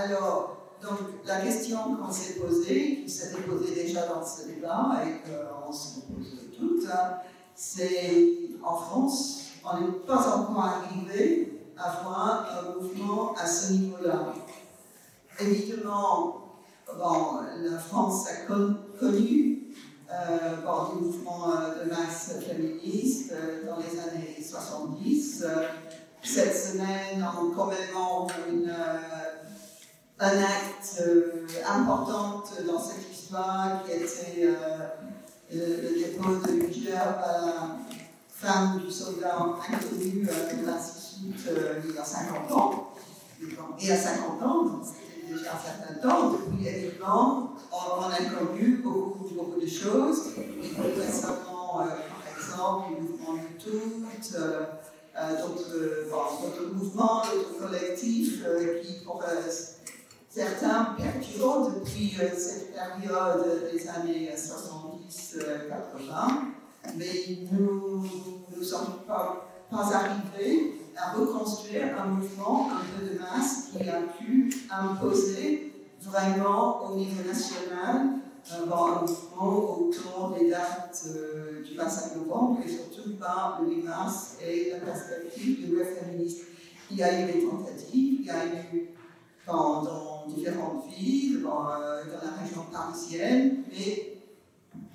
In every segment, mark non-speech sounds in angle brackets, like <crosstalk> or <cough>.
Alors, donc, la question qu'on s'est posée, qui s'était posée déjà dans ce débat et qu'on se pose toutes, hein, c'est en France, on n'est pas encore arrivé à voir un mouvement à ce niveau-là. Évidemment, bon, la France a connu euh, bon, des mouvements euh, de masse féministes euh, dans les années 70. cette semaine, on commémore une, un acte important dans cette histoire qui était le dépôt de la femme du soldat inconnu de l'Institut il y a 50 ans. Et à 50 ans, c'était déjà un certain temps, depuis évidemment, on, a connu beaucoup, beaucoup de choses. Et récemment, euh, par exemple, le mouvement euh, euh, d'autres mouvements, d'autres collectifs qui, pour certains, perdurent depuis cette période des années 70-80. Mais nous ne sommes pas, pas arrivés à reconstruire un mouvement un peu de masse qui a pu imposer vraiment au niveau national un mouvement autour des dates euh, du 25 novembre et surtout par le 8 mars et la perspective du web féministe. Il y a eu des tentatives, il y a eu dans, différentes villes, dans, euh, dans, la région parisienne, mais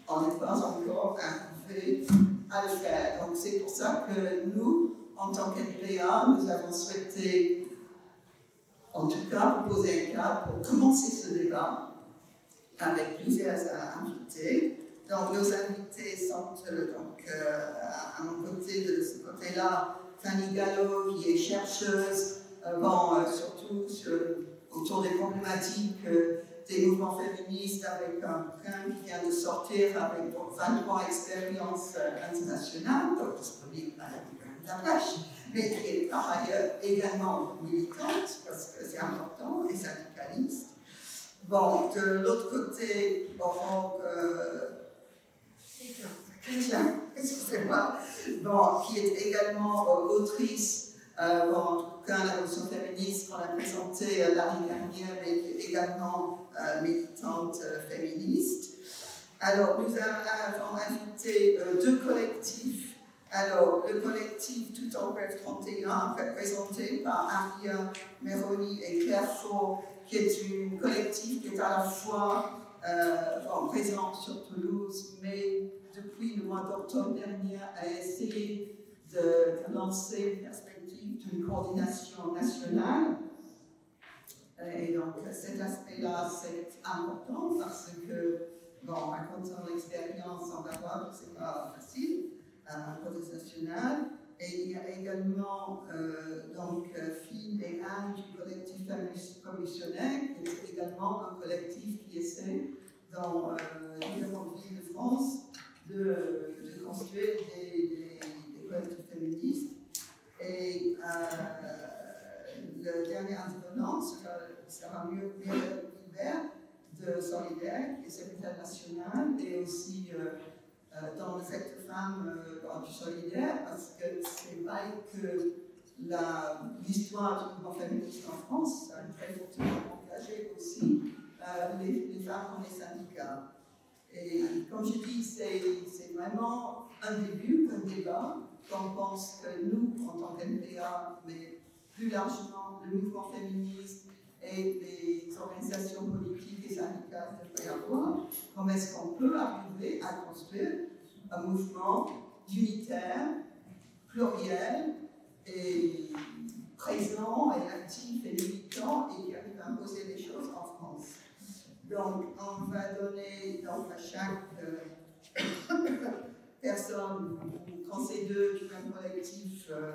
on n'est pas encore arrivé à le faire. Donc c'est pour ça que nous, en tant qu'NPA, nous avons souhaité, en tout cas, proposer un cadre pour commencer ce débat avec plusieurs invités. Donc, nos invités sont euh, donc, euh, à mon côté, de ce côté-là, Fanny Gallo, qui est chercheuse, euh, bon, surtout autour des problématiques des mouvements féministes, avec un bouquin qui vient de sortir avec donc, 23 expériences internationales. Donc, disponible à d'attache, mais qui est par ailleurs également militante, parce que c'est important, et syndicaliste. Bon, de l'autre côté, bon, euh, excusez-moi, bon, qui est également euh, autrice, euh, bon, cas, la notion féministe qu'on a présentée euh, l'année dernière, est également euh, militante féministe. Alors, nous avons invité deux collectifs alors, le collectif Tout en Bref 31, représenté par Aria Meroni et Claire Faux, qui est une collectif qui est à la fois euh, présente sur Toulouse, mais depuis le mois d'octobre dernier a essayé de, lancer une perspective d'une coordination nationale. Et donc, cet aspect-là, c'est important parce que, bon, racontant l'expérience, on va voir que ce n'est pas facile à procès national. Et il y a également euh, donc Phil et Anne du collectif commissionnaire, qui est également un collectif qui essaie dans euh, différentes villes de France de, construire des, collectifs féministes. Et euh, le dernier intervenant sera, sera mieux de Solidaire, qui est secrétaire national et aussi euh, euh, dans le secteur femme euh, du solidaire, parce que c'est vrai que l'histoire du mouvement féministe en France a très fortement engagé aussi les, les, femmes dans les syndicats. Et comme je dis, c'est vraiment un début, un débat. On pense que nous, en tant qu'NPA, mais plus largement le mouvement féministe et les organisations politiques et syndicales devraient avoir, comment est-ce qu'on peut arriver à construire un mouvement unitaire, pluriel et présent et actif et militant et qui arrive à imposer des choses en France? Donc, on va donner donc, à chaque euh, personne, quand c'est deux du même collectif, euh,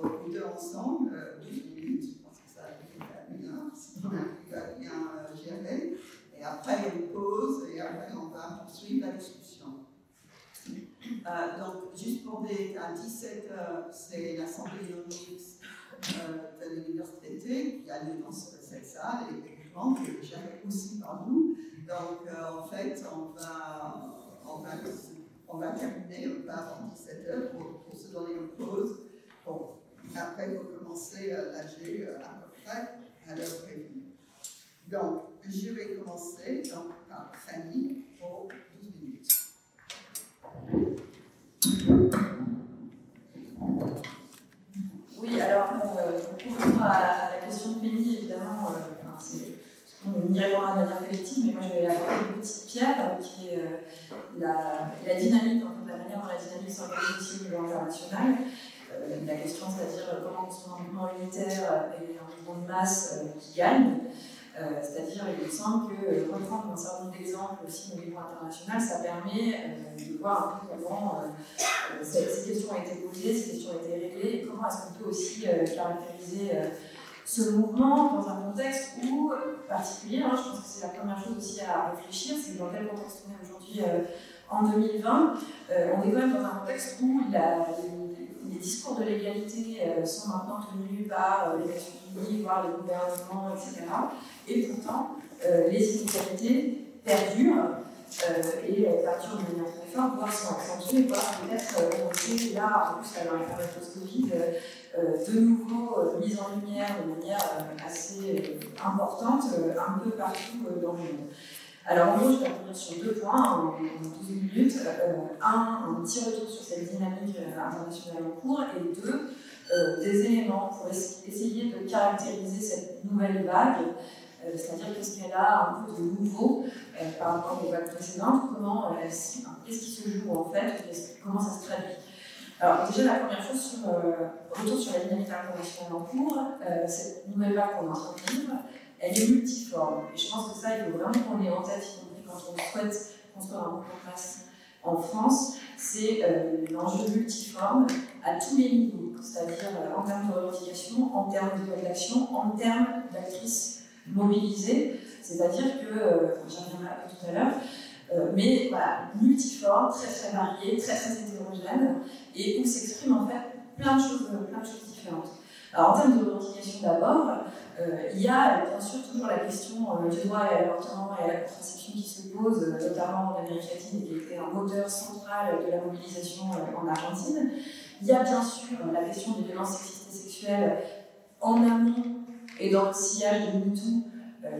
ou deux ensemble, 12 euh, minutes, je pense que ça arrive à heure, si on arrive à bien gérer. Et après, une pause et après, on va poursuivre la discussion. Euh, donc, juste pour dire, à 17h, c'est l'Assemblée Unix euh, de l'université qui a lieu dans cette salle, et évidemment, qui est gérée aussi par nous. Donc, en fait, on va, on va, on va terminer avant 17h pour, pour, se donner une pause. Bon, après, il faut commencer à l'AG à peu près à l'heure prévue. Donc, je vais commencer donc, par Fanny pour 12 minutes. Oui, alors, euh, pour répondre à, la question de Penny, évidemment, euh, c'est on répondra de manière collective, mais moi je vais apporter une petite pierre qui est euh, la, dynamique, en fait, la manière dont la dynamique s'organise aussi au niveau international. Euh, la question, c'est-à-dire comment construire un mouvement unitaire et un mouvement de masse euh, qui gagne. Euh, c'est-à-dire, il me semble que reprendre un certain nombre d'exemples aussi au niveau international, ça permet de voir un peu comment ces, questions ont été posées, ces questions ont été réglées, et comment est-ce qu'on peut aussi caractériser ce mouvement dans un contexte où, particulier, hein, je pense que c'est la première chose aussi à réfléchir, c'est dans quel contexte on est aujourd'hui en 2020. on est quand même dans un contexte où les discours de l'égalité euh, sont maintenant tenus par euh, les Nations Unies, voire les gouvernements, etc. Et pourtant, euh, les inégalités perdurent et perdurent de manière très forte, voire sont accentuées, voire peut-être ont là, en plus à la période post-Covid, de nouveau mises en lumière de manière assez importante un peu partout dans le monde. Alors en gros, je vais revenir sur deux points en 12 minutes. Euh, un, un petit retour sur cette dynamique euh, internationale en cours, et deux, euh, des éléments pour essayer de caractériser cette nouvelle vague, c'est-à-dire qu'est-ce qu'elle a un peu de nouveau par rapport aux vagues précédentes, comment, qu'est-ce qui se joue en fait, comment ça se traduit? Alors déjà la première chose, sur, retour sur la dynamique internationale en cours, cette nouvelle vague qu'on est en elle est multiforme. Et je pense que ça, il faut vraiment qu'on ait en tête, y compris quand on souhaite construire un de masse en France, c'est euh, l'enjeu multiforme à tous les niveaux, c'est-à-dire euh, en termes de revendication, en termes de d'action, en termes d'actrices mobilisées, c'est-à-dire que, euh, j'en reviendrai un peu tout à l'heure, euh, mais voilà, multiforme, très très varié, très très hétérogène, et où s'expriment en fait plein de choses, plein de choses différentes. Alors en termes de revendication d'abord, euh, il y a bien sûr toujours la question euh, du droit à l'avortement et à la contraception qui se pose, euh, notamment en Amérique latine, qui était un moteur central de la mobilisation en Argentine. Il y a bien sûr la question des violences sexistes et sexuelles en amont et dans le sillage de MeToo,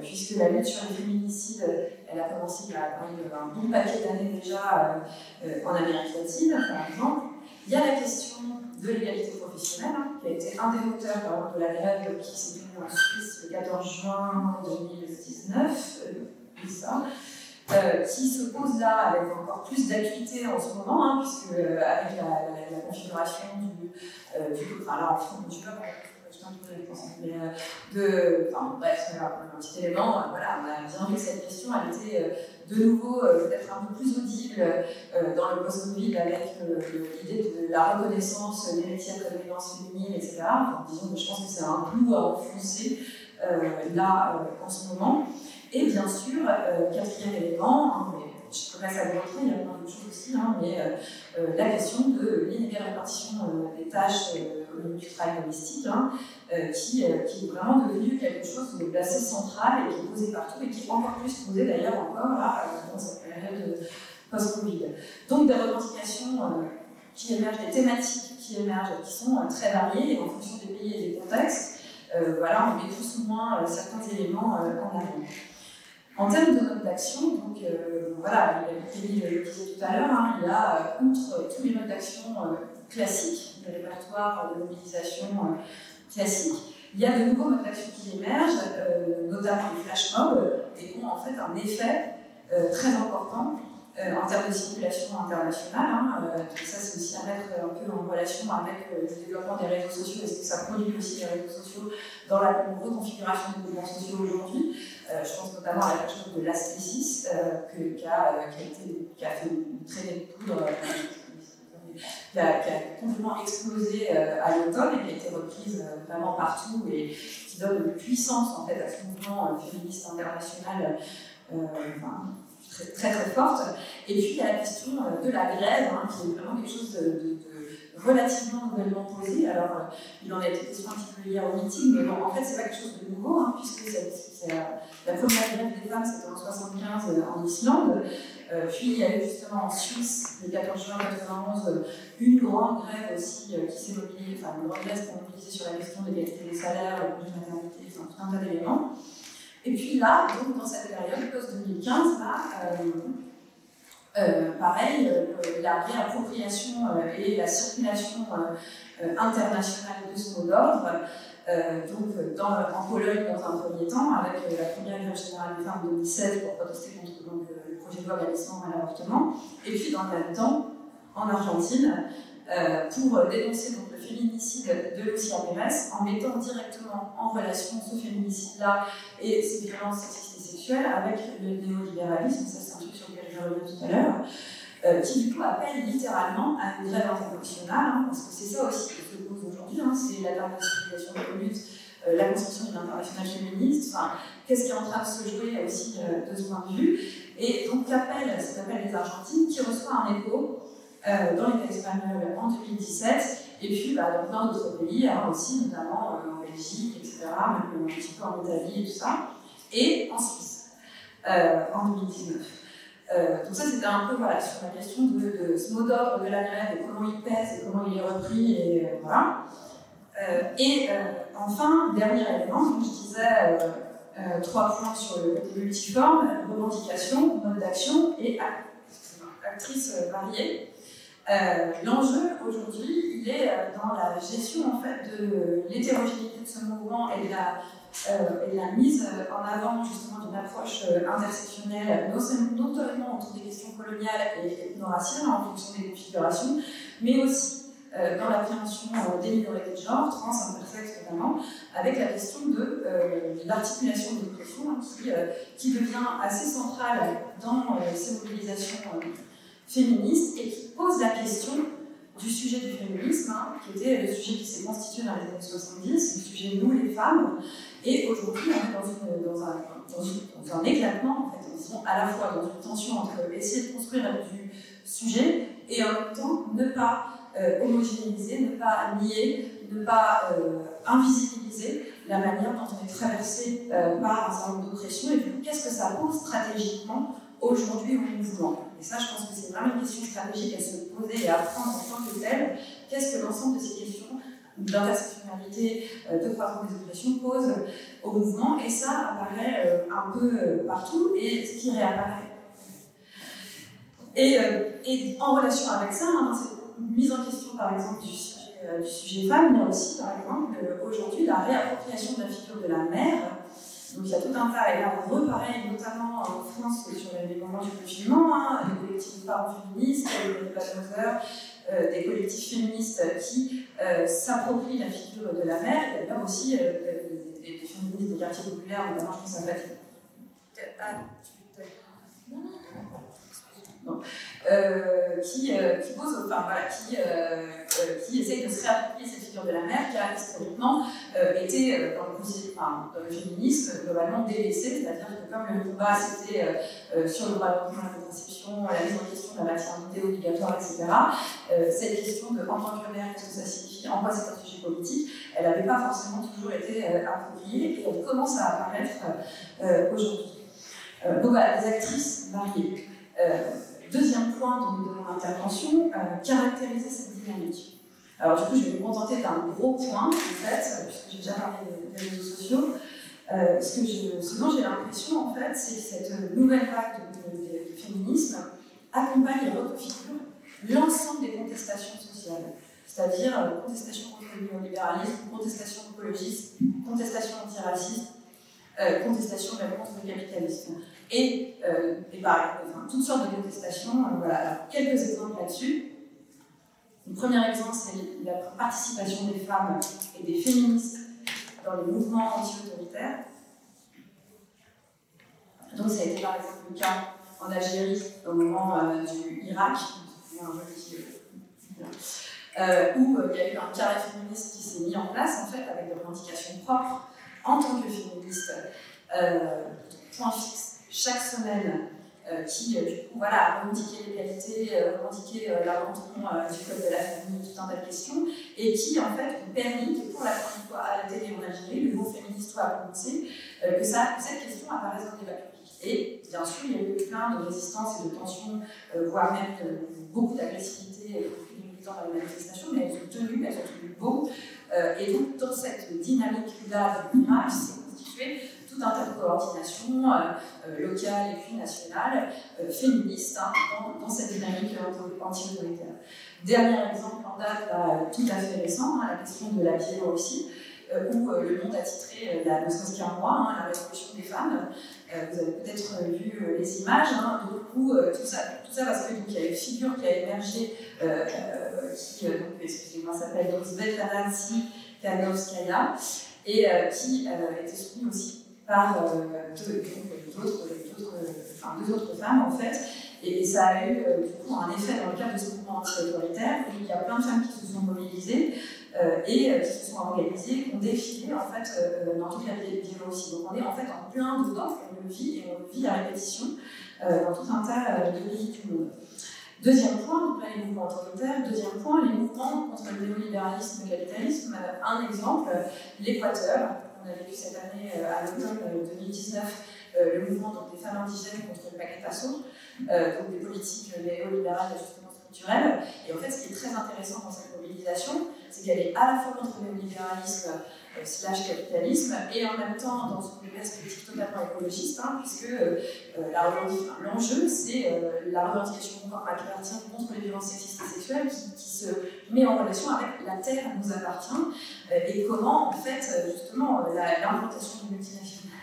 puisque la lutte sur les féminicides, elle a commencé il y a un bon paquet d'années déjà en Amérique latine, par exemple. Il y a la question de l'égalité professionnelle, hein, qui a été un des moteurs de la grève qui s'est tenue en Suisse le 14 juin 2019, euh, ça, euh, qui se pose là avec encore plus d'acuité en ce moment, hein, puisque euh, avec la, configuration du, euh, du, enfin là en France, je mais de, enfin bref, un petit élément, voilà, on a bien vu que cette question, elle était de nouveau euh, peut-être un peu plus audible euh, dans le post-Covid avec euh, l'idée de la reconnaissance métiers comme violences féminines, etc. disons que je pense que c'est un clou à enfoncer là en ce moment. Et bien sûr, quatrième élément, hein, mais je ça démontrer, il y a plein d'autres choses aussi, hein, mais la question de l'inégale répartition des tâches du travail domestique, euh, qui, euh, qui, est vraiment devenu quelque chose d'assez central et qui est posé partout et qui est encore plus posé d'ailleurs encore euh, dans cette période post-Covid. Donc des revendications qui émergent, des thématiques qui émergent, qui sont très variées en fonction des pays et des contextes. voilà, on met plus ou moins certains éléments en avant. En termes de mode d'action, donc voilà, il le disait tout à l'heure, hein, il y a, outre tous les modes d'action classiques, le répertoire de mobilisation classique, il y a de nouveaux modes d'action qui émergent, euh, notamment les flash mobs, et qui ont en fait un effet euh, très important euh, en termes de circulation internationale. Hein, ça, c'est aussi à mettre un peu en relation avec le développement des réseaux sociaux. Est-ce que ça produit aussi les réseaux sociaux dans la reconfiguration des mouvements sociaux aujourd'hui Je pense notamment à la question de l'astésis, qui, a, qui, a fait une traînée de poudre qui a, complètement explosé euh, à l'automne et qui a été reprise euh, vraiment partout et qui donne une puissance en fait à ce mouvement euh, féministe international très, très, forte. Et puis il y a la question de la grève, hein, qui est vraiment quelque chose de, relativement nouvellement posé. Alors, il en a été question un petit peu hier au meeting, mais en fait, c'est pas quelque chose de nouveau, hein, puisque la, première grève des femmes, c'était en 75 en Islande. Euh, puis il y a eu justement en Suisse, le 14 juin 1991, une grande grève aussi euh, qui s'est mobilisée, enfin une grande grève pour mobiliser sur la question de l'égalité des salaires, de la maternité, enfin tout un tas d'éléments. Et puis là, donc dans cette période post-2015, là, euh, pareil, la réappropriation et la circulation internationale de ce mot d'ordre, donc dans, en Pologne dans un premier temps, avec la première grève générale des en 2016 pour protester contre le projet de loi Galissement à l'avortement, et puis dans le même temps, en Argentine, euh, pour dénoncer donc, le féminicide de Lucia Pérez en mettant directement en relation ce féminicide-là et ces violences sexistes et sexuelles avec le néolibéralisme, ça c'est un truc sur lequel je reviens tout à l'heure, euh, qui du coup appelle littéralement à une grève internationale, hein, parce que c'est ça aussi qui se pose aujourd'hui, hein, c'est la circulation de la lutte, euh, la construction d'une internationale féministe, enfin, qu'est-ce qui est en train de se jouer aussi de ce point de vue, et donc l'appel, cet appel des Argentines qui reçoit un écho euh, dans l'État espagnol en 2017, et puis bah, dans plein d'autres pays hein, aussi, notamment euh, en Belgique, etc., même un petit peu en Italie et tout ça, et en Suisse euh, en 2019. donc ça c'était un peu sur la question de, ce mot d'ordre de la grève et comment il pèse et comment il est repris, et voilà. et enfin, dernier élément, comme je disais, trois points sur le multiforme, revendication, mode d'action et actrices variées. Euh, l'enjeu aujourd'hui, il est euh, dans la gestion en fait de l'hétérogénéité de ce mouvement et de la, euh, mise en avant justement d'une approche intersectionnelle, non seulement autour des questions coloniales et ethno-raciales en fonction des configurations, mais aussi dans l'appréhension des minorités de genre, trans, intersexes notamment, avec la question de l'articulation des questions hein, qui, qui devient assez centrale dans ces mobilisations féministe et qui pose la question du sujet du féminisme, hein, qui était le sujet qui s'est constitué dans les années 70, le sujet nous les femmes. Et aujourd'hui, on est dans, un, éclatement, en fait, on à la fois dans une tension entre essayer de construire du sujet et en même temps ne pas euh, homogénéiser, ne pas nier, ne pas euh, invisibiliser la manière dont on est traversé euh, par un certain nombre d'oppressions et qu'est-ce que ça pose stratégiquement aujourd'hui au mouvement? Et ça, je pense que c'est vraiment une question stratégique à se poser et à prendre en tant que telle. Qu'est-ce que l'ensemble de ces questions d'intersectionnalité, euh, de croissance des oppressions posent au mouvement? Et ça apparaît euh, un peu euh, partout et ce qui réapparaît. Et, et en relation avec ça, hein, mise en question, par exemple, du sujet, du sujet femme, a aussi, par exemple, aujourd'hui, la réappropriation de la figure de la mère donc il y a tout un tas, et là on repareil, notamment en France sur les moments du confinement, hein, des collectifs de parents féministes, des patrons euh, des collectifs féministes qui euh, s'approprient la figure de la mère, il y a aussi euh, des, des, féministes des quartiers populaires, notamment je pense à Patrick. Ah, non. Euh, qui, euh, euh, qui essaye de se réapproprier cette figure de la mère qui a historiquement été dans le, enfin, dans, le, féminisme globalement délaissée, c'est-à-dire que comme le combat c'était sur le droit de la contraception, la mise en question de la maternité obligatoire, etc., cette question de en tant que mère, qu'est-ce que ça signifie, en quoi c'est un sujet politique, elle n'avait pas forcément toujours été appropriée et elle commence à apparaître aujourd'hui. donc voilà, des actrices variées. Deuxième point de mon intervention, euh, caractériser cette dynamique. Alors du coup, je vais me contenter d'un gros point, en fait, puisque j'ai déjà parlé des, réseaux sociaux. Euh, ce, que dont j'ai l'impression, en fait, c'est que cette nouvelle vague de, féminisme accompagne et reconfigure l'ensemble des contestations sociales. C'est-à-dire euh, contestation contre le néolibéralisme, contestation écologiste, contestation antiraciste, euh, contestation contre le capitalisme et, euh, et par, enfin, toutes sortes de contestations. Euh, voilà. Alors, quelques exemples là-dessus. Le premier exemple, c'est la participation des femmes et des féministes dans les mouvements anti-autoritaires. Donc, ça a été par exemple le cas en Algérie au moment euh, du Irak, euh, où il y a eu un carré féministe qui s'est mis en place en fait avec des revendications propres en tant que féministe. point fixe chaque semaine euh, qui, euh, du coup, voilà, a revendiqué l'égalité, euh, revendiqué l'abandon du code de la famille, tout un tas de questions, et qui, en fait, ont permis que, pour la première fois à la télé en Algérie, le mot féministe soit prononcé, que, ça, cette question apparaisse dans le débat public. Et bien sûr, il y a eu plein de résistances et de tensions, voire même beaucoup d'agressivité dans les manifestations, mais elles ont tenu, elles ont tenu beau. et donc, dans cette dynamique-là de l'image, s'est constituée tout un tas de coordinations locales et puis nationales, féministes, hein, dans, cette dynamique anti-autoritaire. Dernier exemple en date, tout à fait récent, hein, la question de la Biélorussie. Euh, où euh, le monde a titré euh, la, qu'un mois, hein, la révolution des femmes. vous avez peut-être vu les images, hein, coup, tout, ça, tout ça parce qu'il y a une figure qui a émergé, qui, excusez-moi, s'appelle Svetlana Tsikhanovskaya, et qui était soutenue aussi par deux, deux autres femmes, en fait, et, ça a eu du coup un effet dans le cadre de ce mouvement anti-autoritaire. Il y a plein de femmes qui se sont mobilisées euh, et euh, qui se sont organisés, qui ont défilé en fait euh, dans toute la Biélorussie. Donc on est en fait en plein dedans, on le vit et on le vit à répétition dans tout un tas de pays du monde. Deuxième point, donc là les mouvements autoritaires. Deuxième point, les mouvements contre le néolibéralisme et le capitalisme. Un exemple, l'Équateur. On a vécu cette année, à l'automne 2019, le mouvement des femmes indigènes contre le paquet Passo, donc des politiques néolibérales d'ajustement Et en fait, ce qui est très intéressant dans cette mobilisation, c'est qu'elle est à la fois contre le libéralisme euh, slash capitalisme et en même temps dans une perspective totalement écologiste, hein, puisque euh, l'enjeu c'est euh, la revendication macartienne contre les violences sexistes et sexuelles qui, se met en relation avec la terre nous appartient. Et comment en fait justement l'implantation de multinationales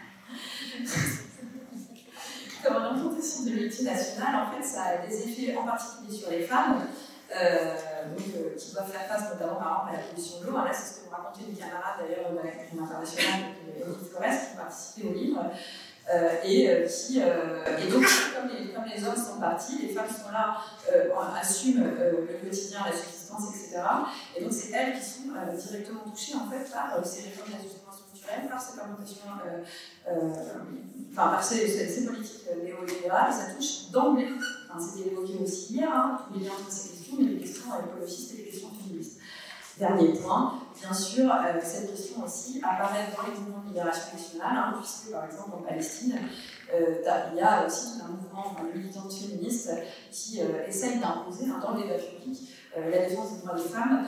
<laughs> comme l'implantation de multinationales en fait ça a des effets en particulier sur les femmes euh, euh, qui doivent faire face notamment par exemple à la pollution de l'eau. Là, c'est ce que vous racontez du camarade d'ailleurs de la culture internationale, Edith Forest, qui participait au livre. Euh, et, qui, donc, comme les, comme les, hommes sont partis, les femmes sont là, assument le quotidien, la subsistance, etc. Et donc, c'est elles qui sont directement touchées en fait, par ces réformes d'ajustement structurel, par ces fermentations, enfin, par ces, ces, politiques néolibérales. Ça touche d'emblée, enfin, c'était évoqué aussi hier, hein, tous les liens entre ces mais les questions écologistes et les questions féministes. Dernier point, bien sûr, euh, cette question aussi apparaît dans les mouvements de libération nationale, hein, puisque par exemple en Palestine, euh, il y a aussi un mouvement de militantes féministes qui euh, essaye d'imposer dans le débat public la défense des droits des femmes,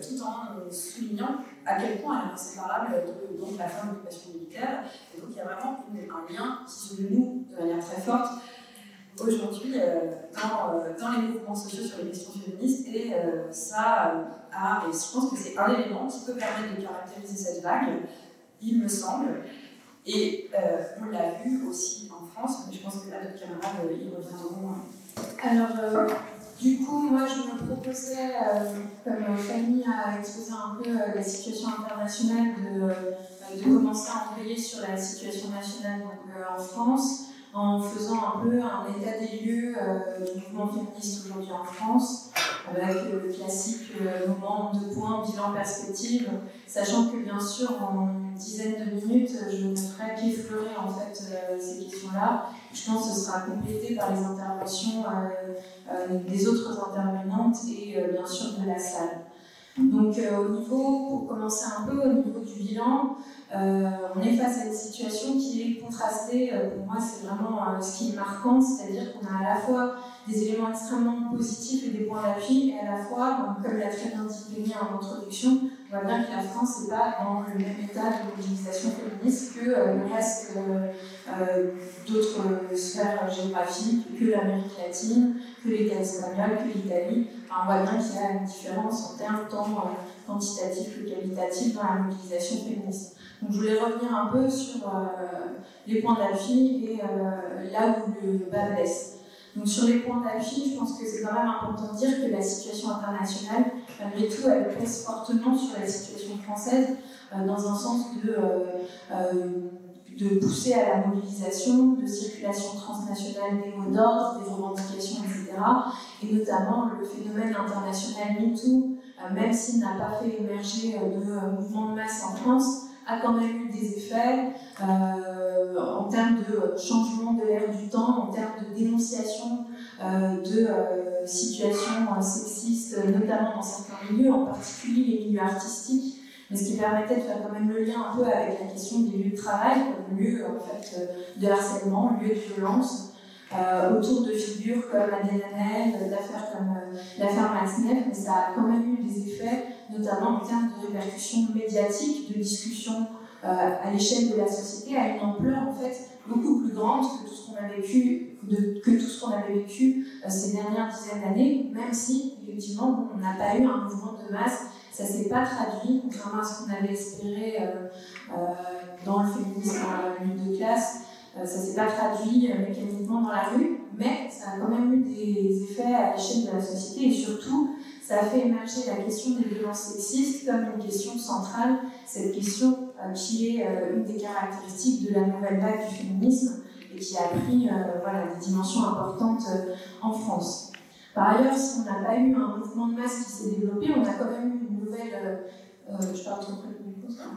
tout en soulignant à quel point elle est inséparable de la femme d'occupation militaire. Et donc il y a vraiment un lien qui se noue de manière très forte aujourd'hui euh, dans, euh, dans, les mouvements sociaux sur les questions féministes et euh, ça je pense que c'est un élément qui peut permettre de caractériser cette vague, il me semble. Et on l'a vu aussi en France, mais je pense que là, d'autres camarades y reviendront. Alors, du coup, moi, je me proposais, comme Fanny a exposé un peu la situation internationale, de, de, commencer à envoyer sur la situation nationale en France en faisant un peu un état des lieux euh, du mouvement féministe aujourd'hui en France, avec le classique euh, moment de points, bilan, perspective, sachant que bien sûr en une dizaine de minutes, je ne ferai qu'effleurer en fait euh, ces questions-là. Je pense que ce sera complété par les interventions des autres intervenantes et bien sûr de la salle. Donc au niveau, pour commencer un peu, au niveau du bilan, euh, on est face à une situation qui est contrastée. Euh, pour moi, c'est vraiment euh, ce qui est marquant, c'est-à-dire qu'on a à la fois des éléments extrêmement positifs et des points d'appui, et à la fois, comme l'a très bien dit Denis en introduction, on voit bien que la France n'est pas dans le même état de mobilisation féministe que le reste d'autres sphères géographiques, que l'Amérique latine, que l'État espagnol, que l'Italie. On voit bien qu'il y a une différence en termes tant quantitatifs que qualitatifs dans la mobilisation féministe. Donc, je voulais revenir un peu sur euh, les points d'appui et euh, là où le bas. Donc sur les points d'appui, je pense que c'est quand même important de dire que la situation internationale, malgré tout, elle pèse fortement sur la situation française, euh, dans un sens de, de pousser à la mobilisation, de circulation transnationale des mots d'ordre, des revendications, etc. Et notamment le phénomène international MeToo, même s'il n'a pas fait émerger de mouvements de masse en France, a quand même eu des effets euh, en termes de changement de l'ère du temps, en termes de dénonciation euh, de euh, situations sexistes, notamment dans certains milieux, en particulier les milieux artistiques, mais ce qui permettait de faire quand même le lien un peu avec la question des lieux de travail, comme lieu en fait, de harcèlement, lieu de violence. autour de figures comme Adèle Hanel, d'affaires comme l'affaire Matzneff, mais ça a quand même eu des effets notamment en termes de répercussions médiatiques, de discussions à l'échelle de la société a une ampleur en fait beaucoup plus grande que tout ce qu'on avait vécu ces dernières dizaines d'années, même si effectivement on n'a pas eu un mouvement de masse, ça s'est pas traduit, contrairement à ce qu'on avait espéré dans le féminisme, dans la lutte de classe, ça s'est pas traduit mécaniquement dans la rue, mais ça a quand même eu des effets à l'échelle de la société et surtout ça a fait émerger la question des violences sexistes comme une question centrale, cette question euh, qui est euh, une des caractéristiques de la nouvelle vague du féminisme et qui a pris euh, voilà, des dimensions importantes en France. Par ailleurs, si on n'a pas eu un mouvement de masse qui s'est développé, on a quand même eu une nouvelle. je parle trop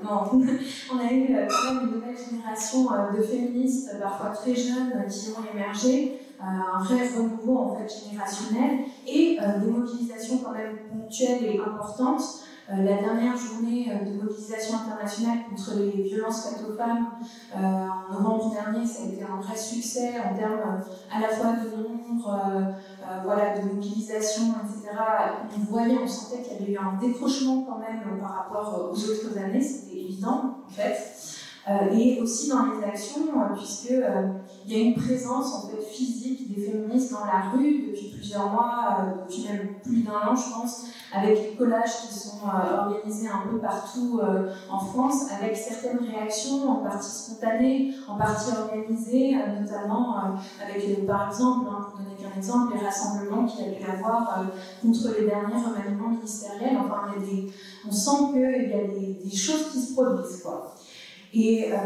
non, <laughs> on a eu quand même une nouvelle génération de féministes, parfois très jeunes, qui ont émergé, euh, un vrai renouveau en fait générationnel et euh, des mobilisations quand même ponctuelles et importantes. Euh, la dernière journée de mobilisation internationale contre les violences faites aux femmes en novembre dernier, ça a été un vrai succès en termes à la fois de nombre, voilà, de mobilisation, etc. On voyait, on sentait qu'il y avait eu un décrochement quand même par rapport aux autres années, c'était évident en fait. Euh, et aussi dans les actions, euh, puisqu'il euh, y a une présence en fait, physique des féministes dans la rue depuis plusieurs mois, depuis même plus d'un an, je pense, avec les collages qui sont organisés un peu partout en France, avec certaines réactions en partie spontanées, en partie organisées, notamment avec, par exemple, hein, pour donner qu'un exemple, les rassemblements qu'il y a pu avoir contre les derniers remaniements ministériels. Enfin, y a des, on sent qu'il y a des, des, choses qui se produisent. Quoi. Et euh,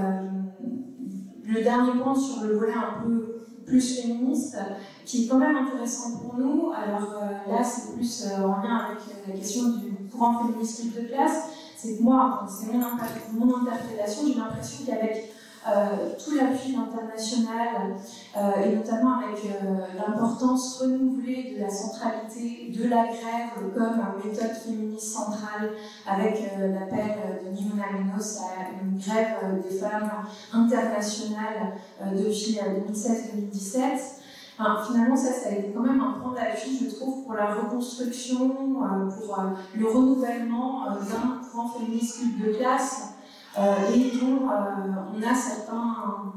le dernier point sur le volet un peu plus féministe, qui est quand même intéressant pour nous, alors euh, là c'est plus euh, en lien avec la question du courant féministe de classe, c'est que moi, c'est mon, interprétation, j'ai l'impression qu'avec tout l'appui international euh, et notamment avec euh, l'importance renouvelée de la centralité de la grève comme méthode féministe centrale avec l'appel de Nimona Menos à une grève des femmes internationales depuis 2016-2017. finalement, ça, ça a été quand même un point d'appui, je trouve, pour la reconstruction, pour le renouvellement d'un courant féministe de classe euh, et dont euh, on a certains,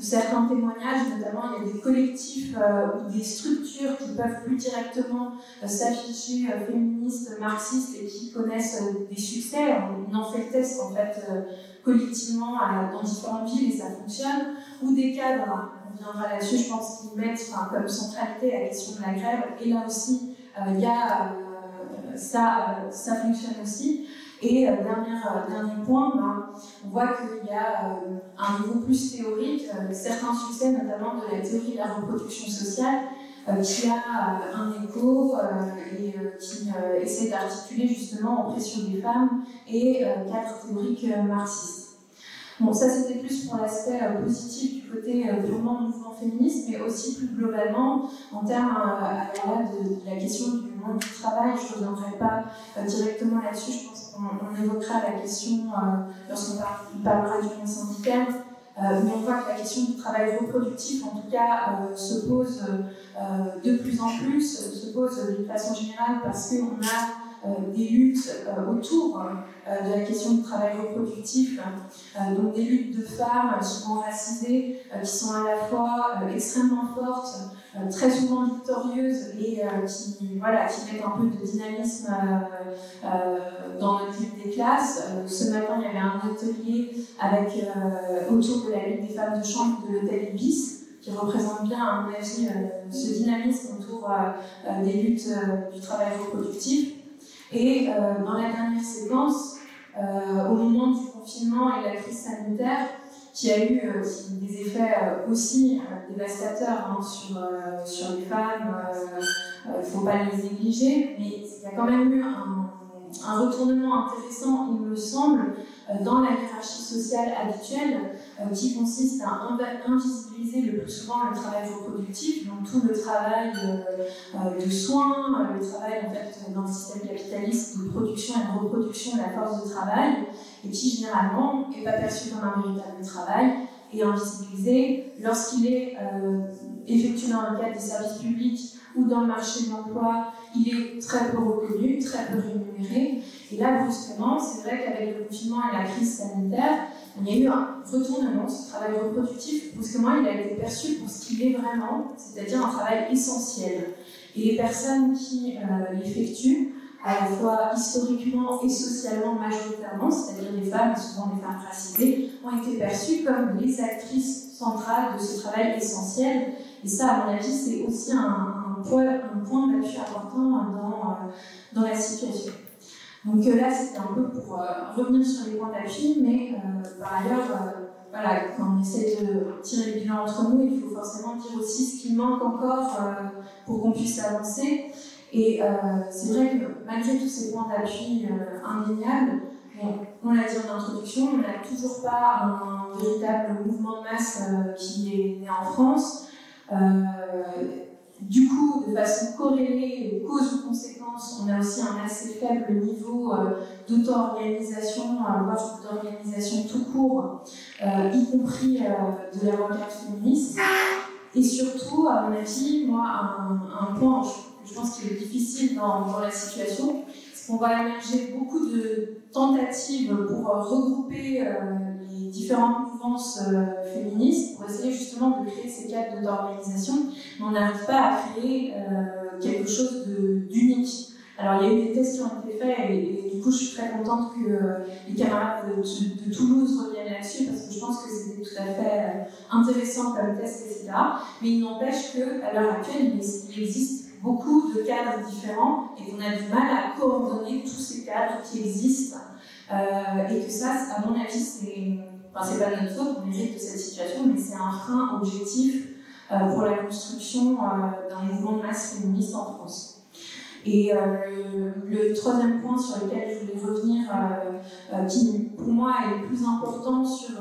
certains témoignages, notamment il y a des collectifs euh, ou des structures qui peuvent plus directement s'afficher féministes, marxistes et qui connaissent des succès. On, en fait le test en fait collectivement dans différentes villes et ça fonctionne, ou des cadres, on viendra là-dessus, je pense qu'ils mettent comme centralité la question de la grève, et là aussi, ça fonctionne aussi. Et euh, dernier, euh, dernier point, ben, on voit qu'il y a euh, un niveau plus théorique, certains succès notamment de la théorie de la reproduction sociale, qui a un écho et qui essaie d'articuler justement oppression des femmes et cadre théorique marxiste. Bon, ça c'était plus pour l'aspect positif du côté purement mouvement féministe, mais aussi plus globalement en termes de, la question du monde du travail. Je ne reviendrai pas directement là-dessus, on, évoquera la question euh, lorsqu'on parlera du monde syndical, euh, mais on voit que la question du travail reproductif, en tout cas, euh, se pose de plus en plus, se pose d'une façon générale parce qu'on a des luttes autour de la question du travail reproductif, donc des luttes de femmes souvent racisées qui sont à la fois extrêmement fortes, très souvent victorieuses et euh, qui, voilà, qui mettent un peu de dynamisme euh, dans notre lutte des classes. ce matin, il y avait un atelier avec, autour de la lutte des femmes de chambre de l'hôtel Ibis qui représente bien, à mon avis, ce dynamisme autour des luttes du travail reproductif. Et dans la dernière séquence, au moment du confinement et de la crise sanitaire, qui a eu euh, des effets euh, aussi euh, dévastateurs hein, sur, sur les femmes. Il ne faut pas les négliger, mais il y a quand même eu un, un retournement intéressant, il me semble, dans la hiérarchie sociale habituelle, qui consiste à invisibiliser le plus souvent le travail reproductif, donc tout le travail de soins, le travail en fait, dans le système capitaliste de production et de reproduction de la force de travail, et qui généralement n'est pas perçu comme un véritable travail et invisibilisé lorsqu'il est euh, effectué dans le cadre des services publics ou dans le marché de l'emploi, il est très peu reconnu, très peu rémunéré. Et là, brusquement, c'est vrai qu'avec le confinement et la crise sanitaire, il y a eu un retournement ce travail reproductif, brusquement il a été perçu pour ce qu'il est vraiment, c'est-à-dire un travail essentiel. Et les personnes qui euh, l'effectuent, à la fois historiquement et socialement majoritairement, c'est-à-dire les femmes, souvent les femmes racisées, ont été perçues comme les actrices centrales de ce travail essentiel. Et ça, à mon avis, c'est aussi un, point, un point d'appui important dans, euh, dans la situation. Donc euh, là, c'était un peu pour euh, revenir sur les points d'appui, mais euh, par ailleurs, voilà, quand on essaie de tirer le bilan entre nous, il faut forcément dire aussi ce qui manque encore pour qu'on puisse avancer. Et c'est vrai que malgré tous ces points d'appui indéniables, on l'a dit en introduction, on n'a toujours pas un véritable mouvement de masse qui est né en France. Du coup, de façon corrélée, cause ou conséquence, on a aussi un assez faible niveau euh, d'auto-organisation, euh, voire d'organisation tout court, euh, y compris de la requête féministe. Et surtout, à mon avis, moi, un, point, je, pense qu'il est difficile dans, la situation, c'est qu'on va émerger beaucoup de tentatives pour regrouper différentes mouvances féministes, pour essayer justement de créer ces cadres d'organisation on n'arrive pas à créer euh, quelque chose d'unique. Alors, il y a eu des tests qui ont été faits et, du coup, je suis très contente que euh, les camarades de, Toulouse reviennent là-dessus parce que je pense que c'était tout à fait euh, intéressant comme test, etc. Mais il n'empêche qu'à l'heure actuelle, il, existe beaucoup de cadres différents et qu'on a du mal à coordonner tous ces cadres qui existent. et que ça, à mon avis, c'est enfin, pas notre faute, on hérite de cette situation, mais c'est un frein objectif euh, pour la construction euh, d'un mouvement de masse féministe en France. Et euh, le, troisième point sur lequel je voulais revenir, qui pour moi est le plus important sur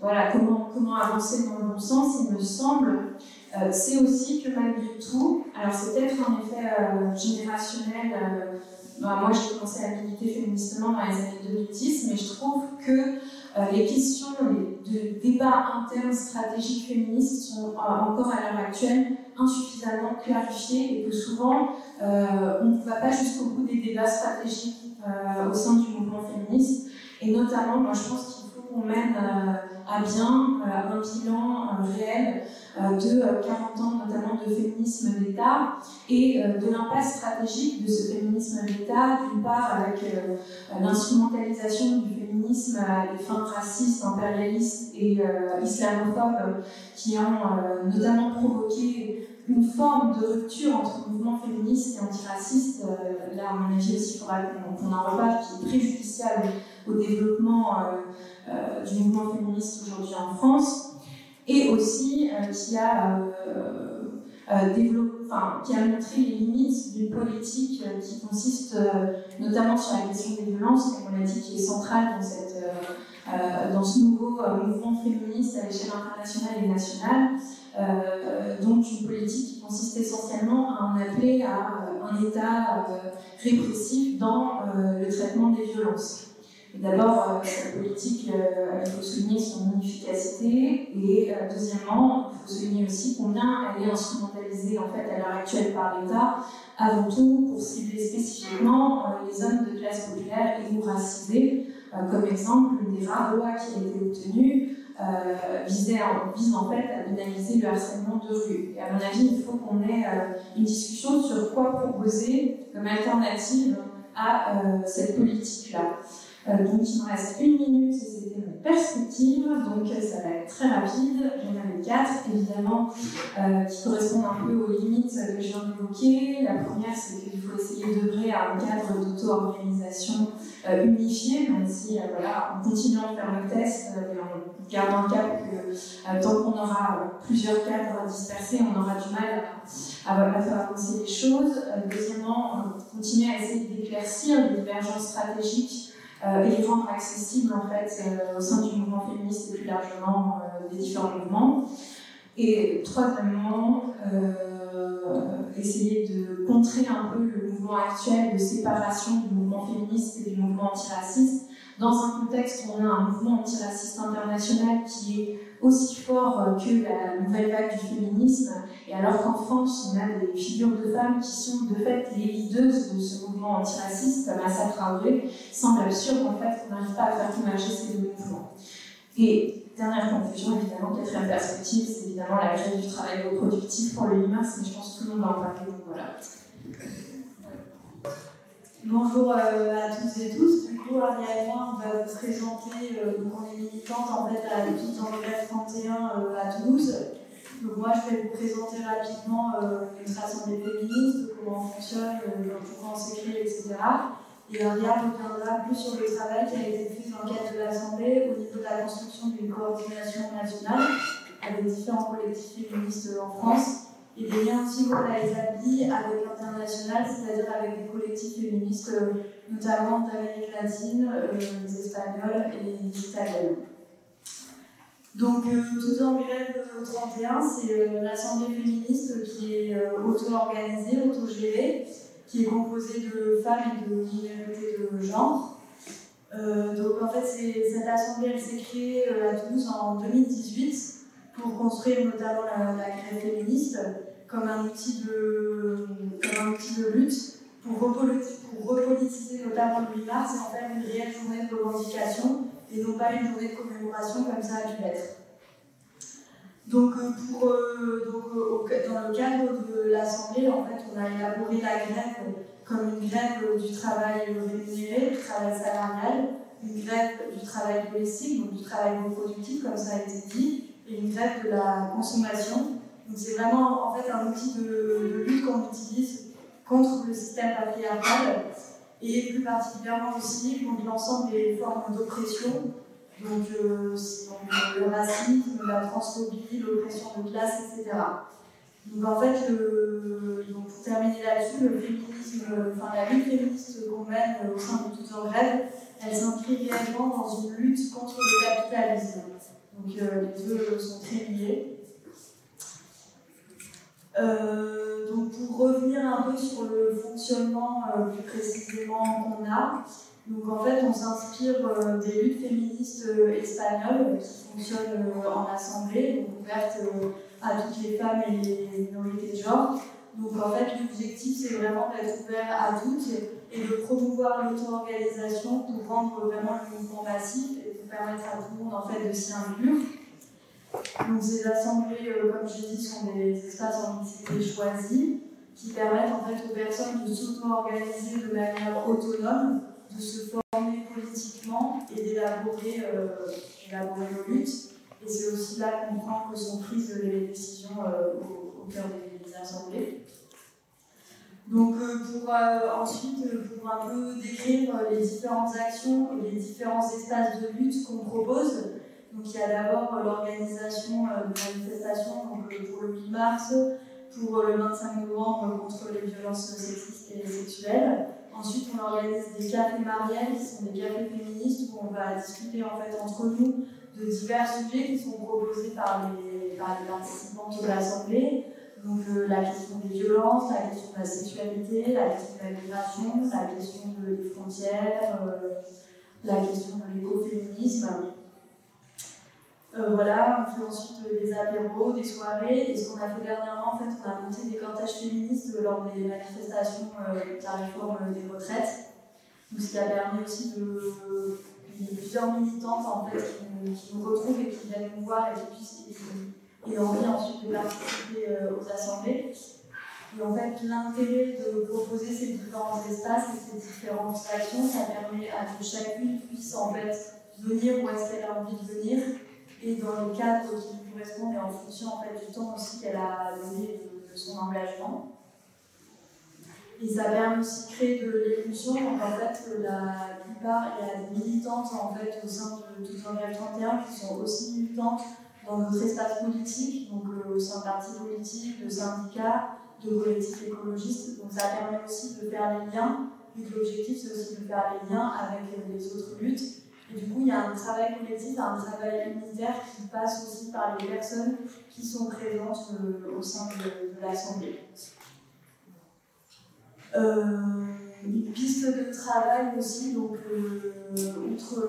voilà, comment, comment avancer dans le bon sens, il me semble, c'est aussi que malgré tout, alors c'est peut-être en effet générationnel, bah, moi j'ai commencé à militer féministement dans les années 2010, mais je trouve que les questions de débat interne stratégique féministe sont euh, encore à l'heure actuelle insuffisamment clarifiées et que souvent euh, on ne va pas jusqu'au bout des débats stratégiques au sein du mouvement féministe. Et notamment, moi je pense qu'on mène à bien un bilan réel de 40 ans notamment de féminisme d'État et de l'impasse stratégique de ce féminisme d'État, d'une part avec l'instrumentalisation du féminisme à des fins racistes, impérialistes et euh, islamophobes qui ont euh, notamment provoqué une forme de rupture entre mouvement féministe et antiraciste. Euh, là, à mon avis aussi, il faudra qu'on en reparle, qui est préjudiciable au développement du mouvement féministe aujourd'hui en France. Et aussi qui a développé enfin, qui a montré les limites d'une politique qui consiste notamment sur la question des violences, comme on l'a dit, qui est centrale dans cette euh, dans ce nouveau euh, mouvement féministe à l'échelle internationale et nationale. Euh, donc une politique qui consiste essentiellement à en appeler à un État répressif dans le traitement des violences. D'abord, cette politique, il faut souligner son inefficacité, et deuxièmement, il faut souligner aussi combien elle est instrumentalisée en fait à l'heure actuelle par l'État, avant tout pour cibler spécifiquement les hommes de classe populaire et ou racisés, euh, comme exemple, une des rares lois qui a été obtenue euh, vise en fait à pénaliser le harcèlement de rue. Et à mon avis, il faut qu'on ait euh, une discussion sur quoi proposer comme alternative à cette politique-là. Donc il me reste une minute, c'était ma perspective, donc ça va être très rapide. J'en avais quatre, évidemment, qui correspondent un peu aux limites que je viens d'évoquer. La première, c'est qu'il faut essayer d'œuvrer à un cadre d'auto-organisation euh, unifié, même si euh, voilà, en continuant de faire le test euh, et en gardant le cap que tant qu'on aura plusieurs cadres dispersés, on aura du mal à, faire avancer les choses. deuxièmement, continuer à essayer d'éclaircir les divergences stratégiques et les rendre accessibles en fait au sein du mouvement féministe et plus largement des différents mouvements. Et troisièmement, essayer de contrer un peu le mouvement actuel de séparation du mouvement féministe et du mouvement antiraciste, dans un contexte où on a un mouvement antiraciste international qui est aussi fort que la nouvelle vague du féminisme, et alors qu'en France, on a des figures de femmes qui sont de fait les leaders de ce mouvement antiraciste, comme Assa Traoré, semble absurde en fait qu'on n'arrive pas à faire imaginer ces deux mouvements. Et dernière conclusion, évidemment, quatrième perspective, c'est évidemment la grève du travail reproductif pour le 8 mars, mais je pense que tout le monde va en parler, voilà. Bonjour euh, à toutes et tous. Du coup, Ariel et moi, on va vous présenter, euh, donc on est militante en fait à Toutes en grève 31 euh, à Toulouse. Donc moi, je vais vous présenter rapidement notre assemblée féministe, comment on fonctionne, pourquoi on s'est créé, etc. Et Aria reviendra plus sur le travail qui a été fait dans le cadre de l'Assemblée au niveau de la construction d'une coordination nationale avec différents collectifs féministes en France et des liens aussi qu'on a établis avec l'international, c'est-à-dire avec des collectifs féministes, notamment d'Amérique latine, euh, les Espagnols et les Italiennes. Donc, euh, tout en grève 31, c'est euh, l'Assemblée féministe qui est auto-organisée, auto-gérée, qui est composée de femmes et de minorités de genre. donc, en fait, cette assemblée, elle s'est créée à Toulouse en 2018 pour construire notamment la, la grève féministe comme un outil de, comme un outil de lutte pour, repolitiser, notamment le 8 mars et en faire une réelle journée de revendication et non pas une journée de commémoration comme ça a dû l'être. Donc, euh, pour, euh, donc euh, dans le cadre de l'Assemblée, en fait, on a élaboré la grève comme une grève du travail rémunéré, du travail salarial, une grève du travail domestique, donc du travail reproductif, comme ça a été dit, et une grève de la consommation, donc c'est vraiment en fait un outil de, lutte qu'on utilise contre le système patriarcal et plus particulièrement aussi contre l'ensemble des formes d'oppression, donc, euh, le racisme, la transphobie, l'oppression de classe, etc. Donc en fait, pour terminer là-dessus, le féminisme, enfin la lutte féministe qu'on mène au sein de Toutes en grève, elle s'inscrit réellement dans une lutte contre le capitalisme. Donc les deux sont très liés. Euh, donc pour revenir un peu sur le fonctionnement euh, plus précisément qu'on a, donc en fait on s'inspire euh, des luttes féministes espagnoles qui fonctionnent en assemblée, donc ouvertes à toutes les femmes et les minorités de genre. Donc en fait l'objectif c'est vraiment d'être ouvert à toutes et de promouvoir l'auto-organisation pour rendre vraiment le mouvement massif permettre à tout le monde en fait de s'y inclure. Donc ces assemblées, euh, comme je dit, sont des espaces en mixité choisis qui permettent en fait aux personnes de s'auto-organiser de manière autonome, de se former politiquement et d'élaborer euh, nos luttes. Et c'est aussi là qu'on comprend que sont prises les décisions euh, au, cœur des, assemblées. Donc pour ensuite, pour un peu décrire les différentes actions et les différents espaces de lutte qu'on propose, donc il y a d'abord l'organisation euh, de manifestations donc, euh, pour le 8 mars, pour euh, le 25 novembre contre les violences sexistes et sexuelles. Ensuite, on organise des cafés mariés, qui sont des cafés féministes où on va discuter en fait entre nous de divers sujets qui sont proposés par les, par les participants de l'Assemblée. Donc la question des violences, la question de la sexualité, la question de la migration, la question des frontières, la question de l'écoféminisme. Euh, voilà, on fait ensuite des apéros, des soirées. Et ce qu'on a fait dernièrement, en fait, on a monté des cortèges féministes lors des manifestations euh, de la réforme des retraites. Ce qui a permis aussi de. A plusieurs militantes en fait, qui, nous, retrouvent et qui viennent nous voir et qui puissent. Et, envie ensuite de participer euh, aux assemblées. Et en fait, l'intérêt de proposer ces différents espaces et ces différentes actions, ça permet à que chacune puisse en fait venir où est-ce qu'elle a envie de venir et dans le cadre qui lui correspond et en fonction en fait, du temps aussi qu'elle a donné de, son engagement. Et ça permet aussi de créer de l'évolution. En fait, la plupart, il y a des militantes en fait, au sein de Tout en 31 qui sont aussi militantes dans notre espace politique, donc euh, au sein de partis politiques, de syndicats, de collectifs écologistes. Donc ça permet aussi de faire les liens, vu l'objectif c'est aussi de faire les liens avec les autres luttes et du coup, il y a un travail collectif, un travail unitaire qui passe aussi par les personnes qui sont présentes euh, au sein de, l'Assemblée. Euh, une piste de travail aussi, donc outre,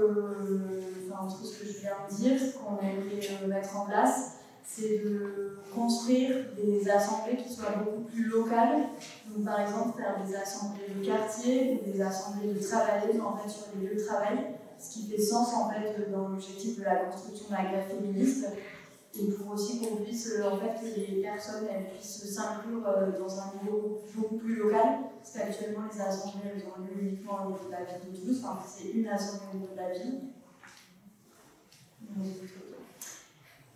enfin, ce que je viens de dire, qu'on aimerait mettre en place, c'est de construire des assemblées qui soient beaucoup plus locales. Donc, par exemple, faire des assemblées de quartier des assemblées de travailleuses en fait, sur les lieux de travail, ce qui fait sens en fait, dans l'objectif de la construction d'un grève féministe. Et pour aussi qu'on puisse, en fait, les personnes elles puissent s'inclure euh, dans un niveau beaucoup plus local. Parce qu'actuellement, les assemblées elles ont lieu uniquement au niveau de la ville de Toulouse. Enfin, c'est une assemblée au niveau de la ville.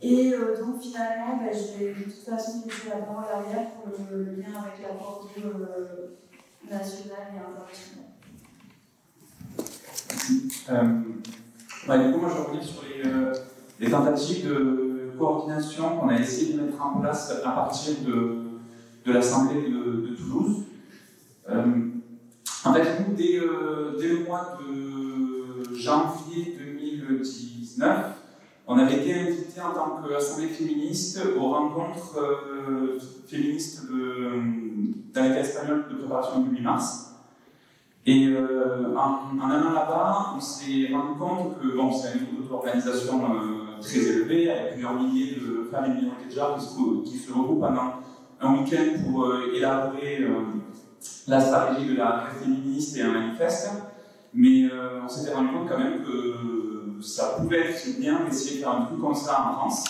Et euh, donc finalement, ben, je vais de toute façon laisser la parole arrière pour le, lien avec la porte euh, nationale et internationale. Euh, bah, du coup, moi je reviens sur les, euh, les, tentatives de coordination qu'on a essayé de mettre en place à partir de, l'Assemblée de, Toulouse. en fait, nous, dès, dès le mois de janvier 2019, on avait été invité en tant qu'assemblée féministe aux rencontres euh, féministes d'un État espagnol de préparation du 8 mars. Et euh, en, allant là-bas, on s'est rendu compte que bon, c'est un niveau d'organisation euh, très élevé, avec plusieurs milliers de femmes et minorités de genre qui qui se regroupent pendant un week-end pour élaborer la stratégie de la féministe et un manifeste. Mais on s'était rendu compte quand même que ça pouvait être bien d'essayer de faire un truc comme ça en France,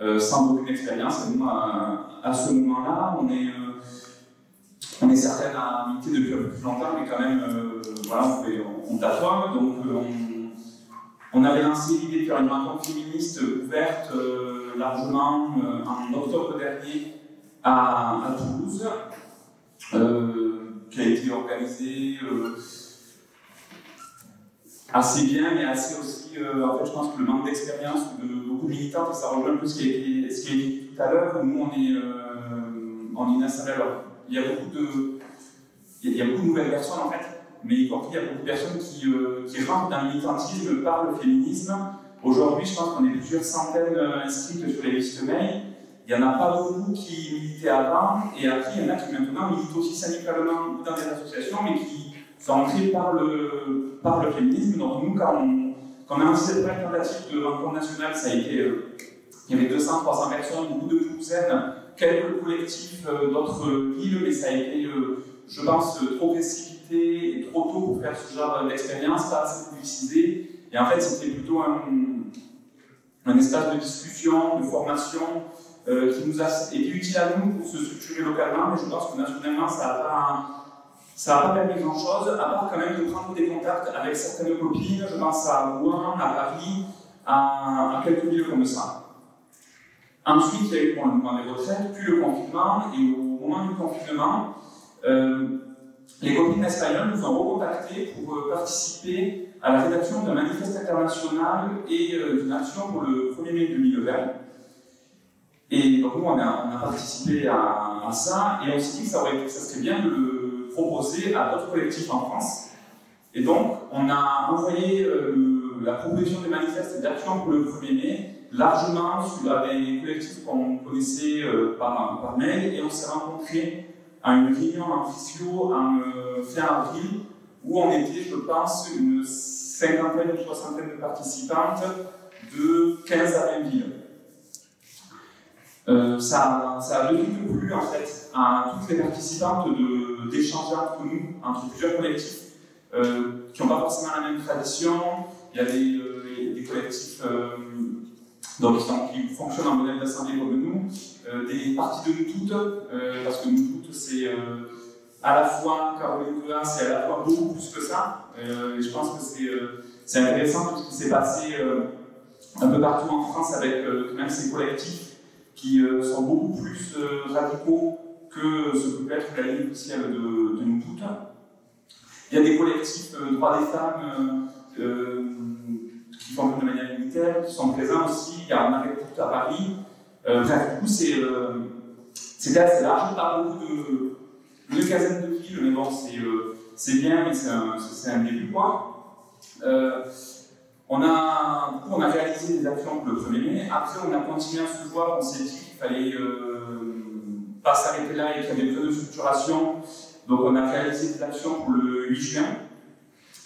euh, sans aucune expérience. Et nous, à, ce moment-là, on est, euh, on certaines à militer depuis un peu plus longtemps, mais quand même, euh, voilà, on, on tâtonne. Donc, on, avait lancé l'idée de faire une rencontre féministe ouverte largement en octobre dernier à, Toulouse, qui a été organisée assez bien, mais assez aussi, euh, en fait, je pense que le manque d'expérience de beaucoup de militantes, ça rejoint un peu ce qui a été, dit tout à l'heure. Nous, on est, euh, on est. Alors, il y a beaucoup de, il y a, beaucoup de nouvelles personnes, en fait, mais il y a beaucoup de personnes qui, euh, qui rentrent le militantisme par le féminisme. Aujourd'hui, je pense qu'on est plusieurs centaines euh, inscrites sur les listes mail. Il n'y en a pas beaucoup qui militaient avant, et après, il y en a qui maintenant militent aussi syndicalement dans des associations, mais qui c'est entré par le, féminisme. Donc nous, quand on, a lancé cette tentative de rencontre nationale, ça a été, euh, il y avait 200, 300 personnes, beaucoup de douzaines, quelques collectifs euh, d'autres villes, mais ça a été, euh, je pense, trop trop tôt pour faire ce genre d'expérience, pas assez publicisé. Et en fait, c'était plutôt un, espace de discussion, de formation, qui nous a été utile à nous pour se structurer localement, mais je pense que nationalement, ça n'a pas permis grand-chose, à part quand même de prendre des contacts avec certaines copines, je pense à Rouen, à Paris, à, quelques villes comme ça. Ensuite, il y a eu le mouvement des retraites, puis le confinement, et au moment du confinement, euh, les copines espagnoles nous ont recontactés pour euh, participer à la rédaction d'un manifeste international et euh, d'une action pour le 1er mai 2020. Et donc nous, on a, participé à, ça, et on s'est dit que ça, serait bien de le proposé à d'autres collectifs en France. Et donc, on a envoyé euh, la proposition des manifestes d'action pour le 1er mai largement à des collectifs qu'on connaissait par, mail et on s'est rencontrés une réunion en physio en fin avril où on était, je pense, une cinquantaine ou soixantaine de participantes de 15 à 20 villes. Euh, ça, ça, a de plus plu en fait à toutes les participantes d'échanger entre nous, entre plusieurs collectifs euh, qui n'ont pas forcément la même tradition. Il y a des, euh, des collectifs donc, qui, fonctionnent en modèle d'assemblée comme nous, des parties de nous toutes, parce que nous toutes c'est à la fois Caroline Dea, c'est à la fois beaucoup plus que ça. et je pense que c'est intéressant tout ce qui s'est passé un peu partout en France avec même ces collectifs qui euh, sont beaucoup plus euh, radicaux que ce que peut être la ligne officielle de, de, nous toutes. Il y a des collectifs euh, droits des femmes qui fonctionnent de manière unitaire, qui sont présents aussi. Il y a un arrêt à Paris. bref, du coup, c'était assez large, pas beaucoup de, une quinzaine de villes, mais bon, c'est bien, mais c'est un, début, quoi. On a, on a réalisé des actions pour le 1er mai. Après, on a continué à se voir. On s'est dit qu'il fallait euh, pas s'arrêter là et qu'il y avait besoin de structuration. Donc on a réalisé des actions pour le 8 juin,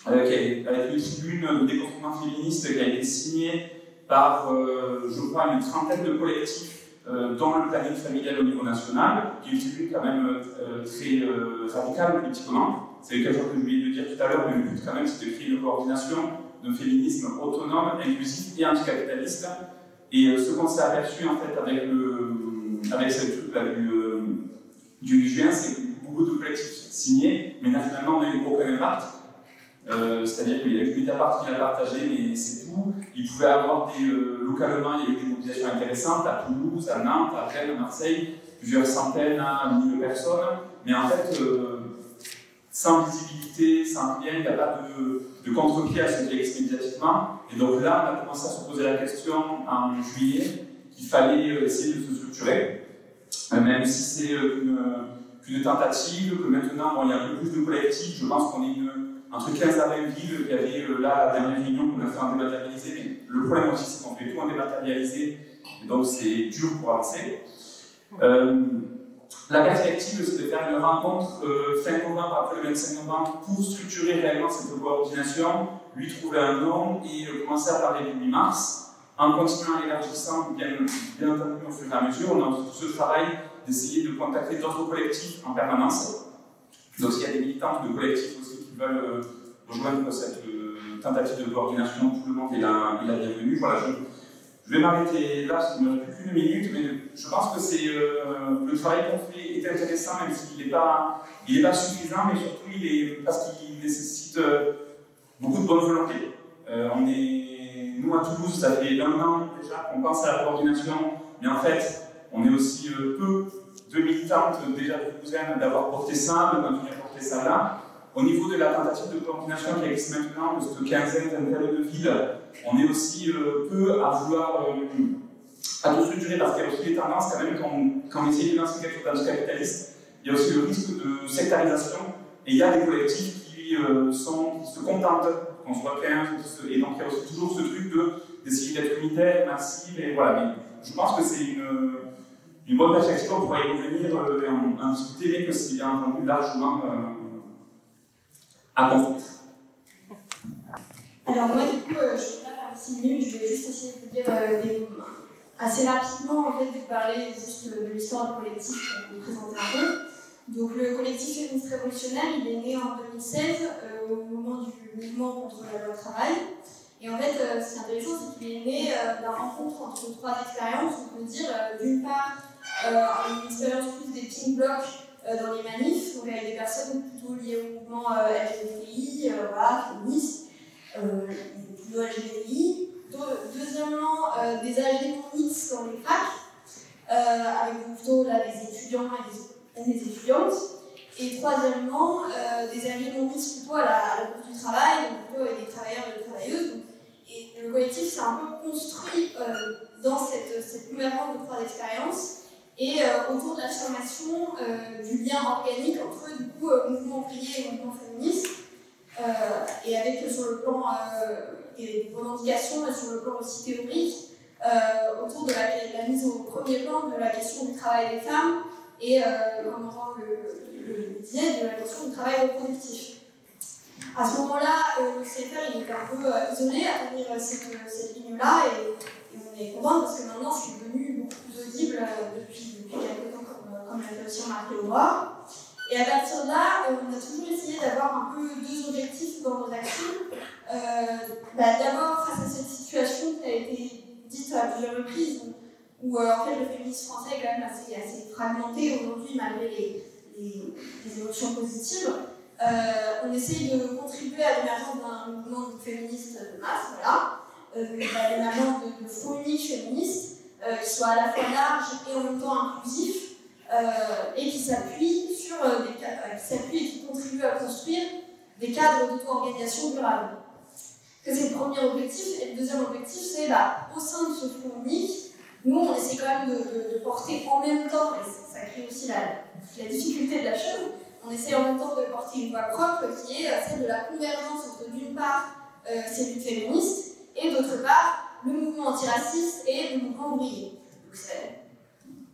avec, avec une tribune de déconfinement féministe qui a été signée par, euh, je crois, une trentaine de collectifs euh, dans le planning familial au niveau national, qui est une tribune quand même euh, très euh, radicale politiquement. C'est quelque chose que je voulais dire tout à l'heure, mais le but quand même, c'est de créer une coordination d'un féminisme autonome, inclusif et anticapitaliste. Et euh, ce qu'on s'est aperçu en fait avec, le, avec cette truc-là du, euh, du 8 juin, c'est que beaucoup de collectifs signés, mais naturellement on a eu aucun impact. Euh, C'est-à-dire qu'il y a eu Mediapart qui l'a partagé, mais c'est tout. Il pouvait avoir des, euh, localement, il y a eu des mobilisations intéressantes à Toulouse, à Nantes, à Rennes, à Marseille, plusieurs centaines à mille personnes. Mais en fait, euh, sans visibilité, sans rien, il n'y a pas de, contre-pied à ce qui existe médiatiquement. Et donc là, on a commencé à se poser la question en juillet qu'il fallait essayer de se structurer, même si c'est qu'une tentative, que maintenant bon, il y a un peu plus de collectifs. Je pense qu'on est une, entre 15 à 20 villes. Il y avait euh, là la dernière réunion qu'on a fait en dématérialisé, mais le problème aussi c'est qu'on fait tout en dématérialisé, donc c'est dur pour avancer. Euh, la perspective, c'est de faire une rencontre euh, fin novembre, après le 25 novembre, pour structurer réellement cette coordination, lui trouver un nom et euh, commencer à parler du 8 mars, en continuant à élargissant, bien, entendu, au fur et à mesure. On a ce travail d'essayer de contacter d'autres collectifs en permanence. Donc, s'il y a des militantes de collectifs aussi qui veulent rejoindre cette tentative de coordination, tout le monde est la, est la bienvenue. Voilà, je, vais m'arrêter là, parce qu'il ne me plus qu'une minute, mais je pense que euh, le travail qu'on fait est intéressant, même s'il n'est pas, pas suffisant, mais surtout il est, parce qu'il nécessite euh, beaucoup de bonne volonté. Euh, nous à Toulouse, ça fait un an déjà qu'on pense à la coordination, mais en fait, on est aussi peu de militantes déjà toulousaines d'avoir porté ça, de continuer à porter ça là. Au niveau de la tentative de coordination qui existe maintenant, de cette quinzaine, vingtaine de villes, on est aussi euh, peu à vouloir euh, à tout structurer parce qu'il y a aussi des tendances quand même quand on, essaie de lancer quelque chose d'anticapitaliste, il y a aussi le risque de sectarisation et il y a des collectifs qui, euh, se contentent qu'on soit 15 et donc il y a aussi toujours ce truc de, d'essayer d'être unitaire, massif et voilà. Mais je pense que c'est une, une bonne réflexion pour y revenir et en, en discuter, mais que c'est bien entendu largement euh, construire. Alors moi du coup, euh, je vais pas faire 6 minutes, je vais juste essayer de vous dire euh, assez rapidement en fait de vous parler juste de, de l'histoire du collectif pour vous présenter un peu. Donc le collectif féministe révolutionnaire, il est né en 2016 euh, au moment du mouvement contre la loi travail. Et en fait, euh, ce qui est intéressant, c'est qu'il est né euh, la rencontre entre trois expériences. On peut dire euh, d'une part euh, une expérience plus des pink blocs euh, dans les manifs, donc avec des personnes plutôt liées au mouvement euh, LGBTI, euh, voilà, féministes euh, plutôt LGBTI. Deux- deuxièmement, euh, des AG mixtes dans les facs, euh, avec plutôt là, des étudiants et des, étudiantes. Et troisièmement, euh, des AG non plutôt à la, à du travail, donc plutôt avec des travailleurs et des travailleuses. Et le collectif s'est un peu construit euh, dans cette, cette nouvelle de trois expériences et euh, autour de l'affirmation euh, du lien organique entre du euh, mouvement ouvrier et mouvement féministe. Et avec sur le plan des revendications et sur le plan aussi théorique, autour de la, mise au premier plan de la question du travail des femmes et, comme Laurent le, le, disait, de la question du travail reproductif. À ce moment-là, le CFR il était un peu euh, isolé à tenir cette, ligne-là et, on est content parce que maintenant c'est devenu beaucoup plus audible depuis, depuis quelques temps, comme, l'a fait aussi remarquer Aurore. Et à partir de là, euh, on a toujours essayé d'avoir un peu deux objectifs dans nos actions. Euh, bah, D'abord, face à cette situation qui a été dite à plusieurs reprises, où, euh, en fait, le féminisme français est quand même assez, fragmenté aujourd'hui, malgré les, les, émotions positives. On essaye de contribuer à l'émergence d'un mouvement féministe de masse, voilà, à l'émergence de, de uniques féministes euh, qui soient à la fois larges et en même temps inclusifs euh, et qui s'appuient sur euh, des euh, qui et qui contribuent à construire des cadres d'auto-organisation durable. C'est le premier objectif. Et le deuxième objectif, c'est bah, au sein de ce fonds unique, nous, on essaie quand même de, porter en même temps, et ça, crée aussi la, difficulté de la chose, on essaie en même temps de porter une voix propre qui est euh, celle de la convergence entre d'une part euh, ces luttes féministes et d'autre part le mouvement antiraciste et le mouvement ouvrier. Donc c'est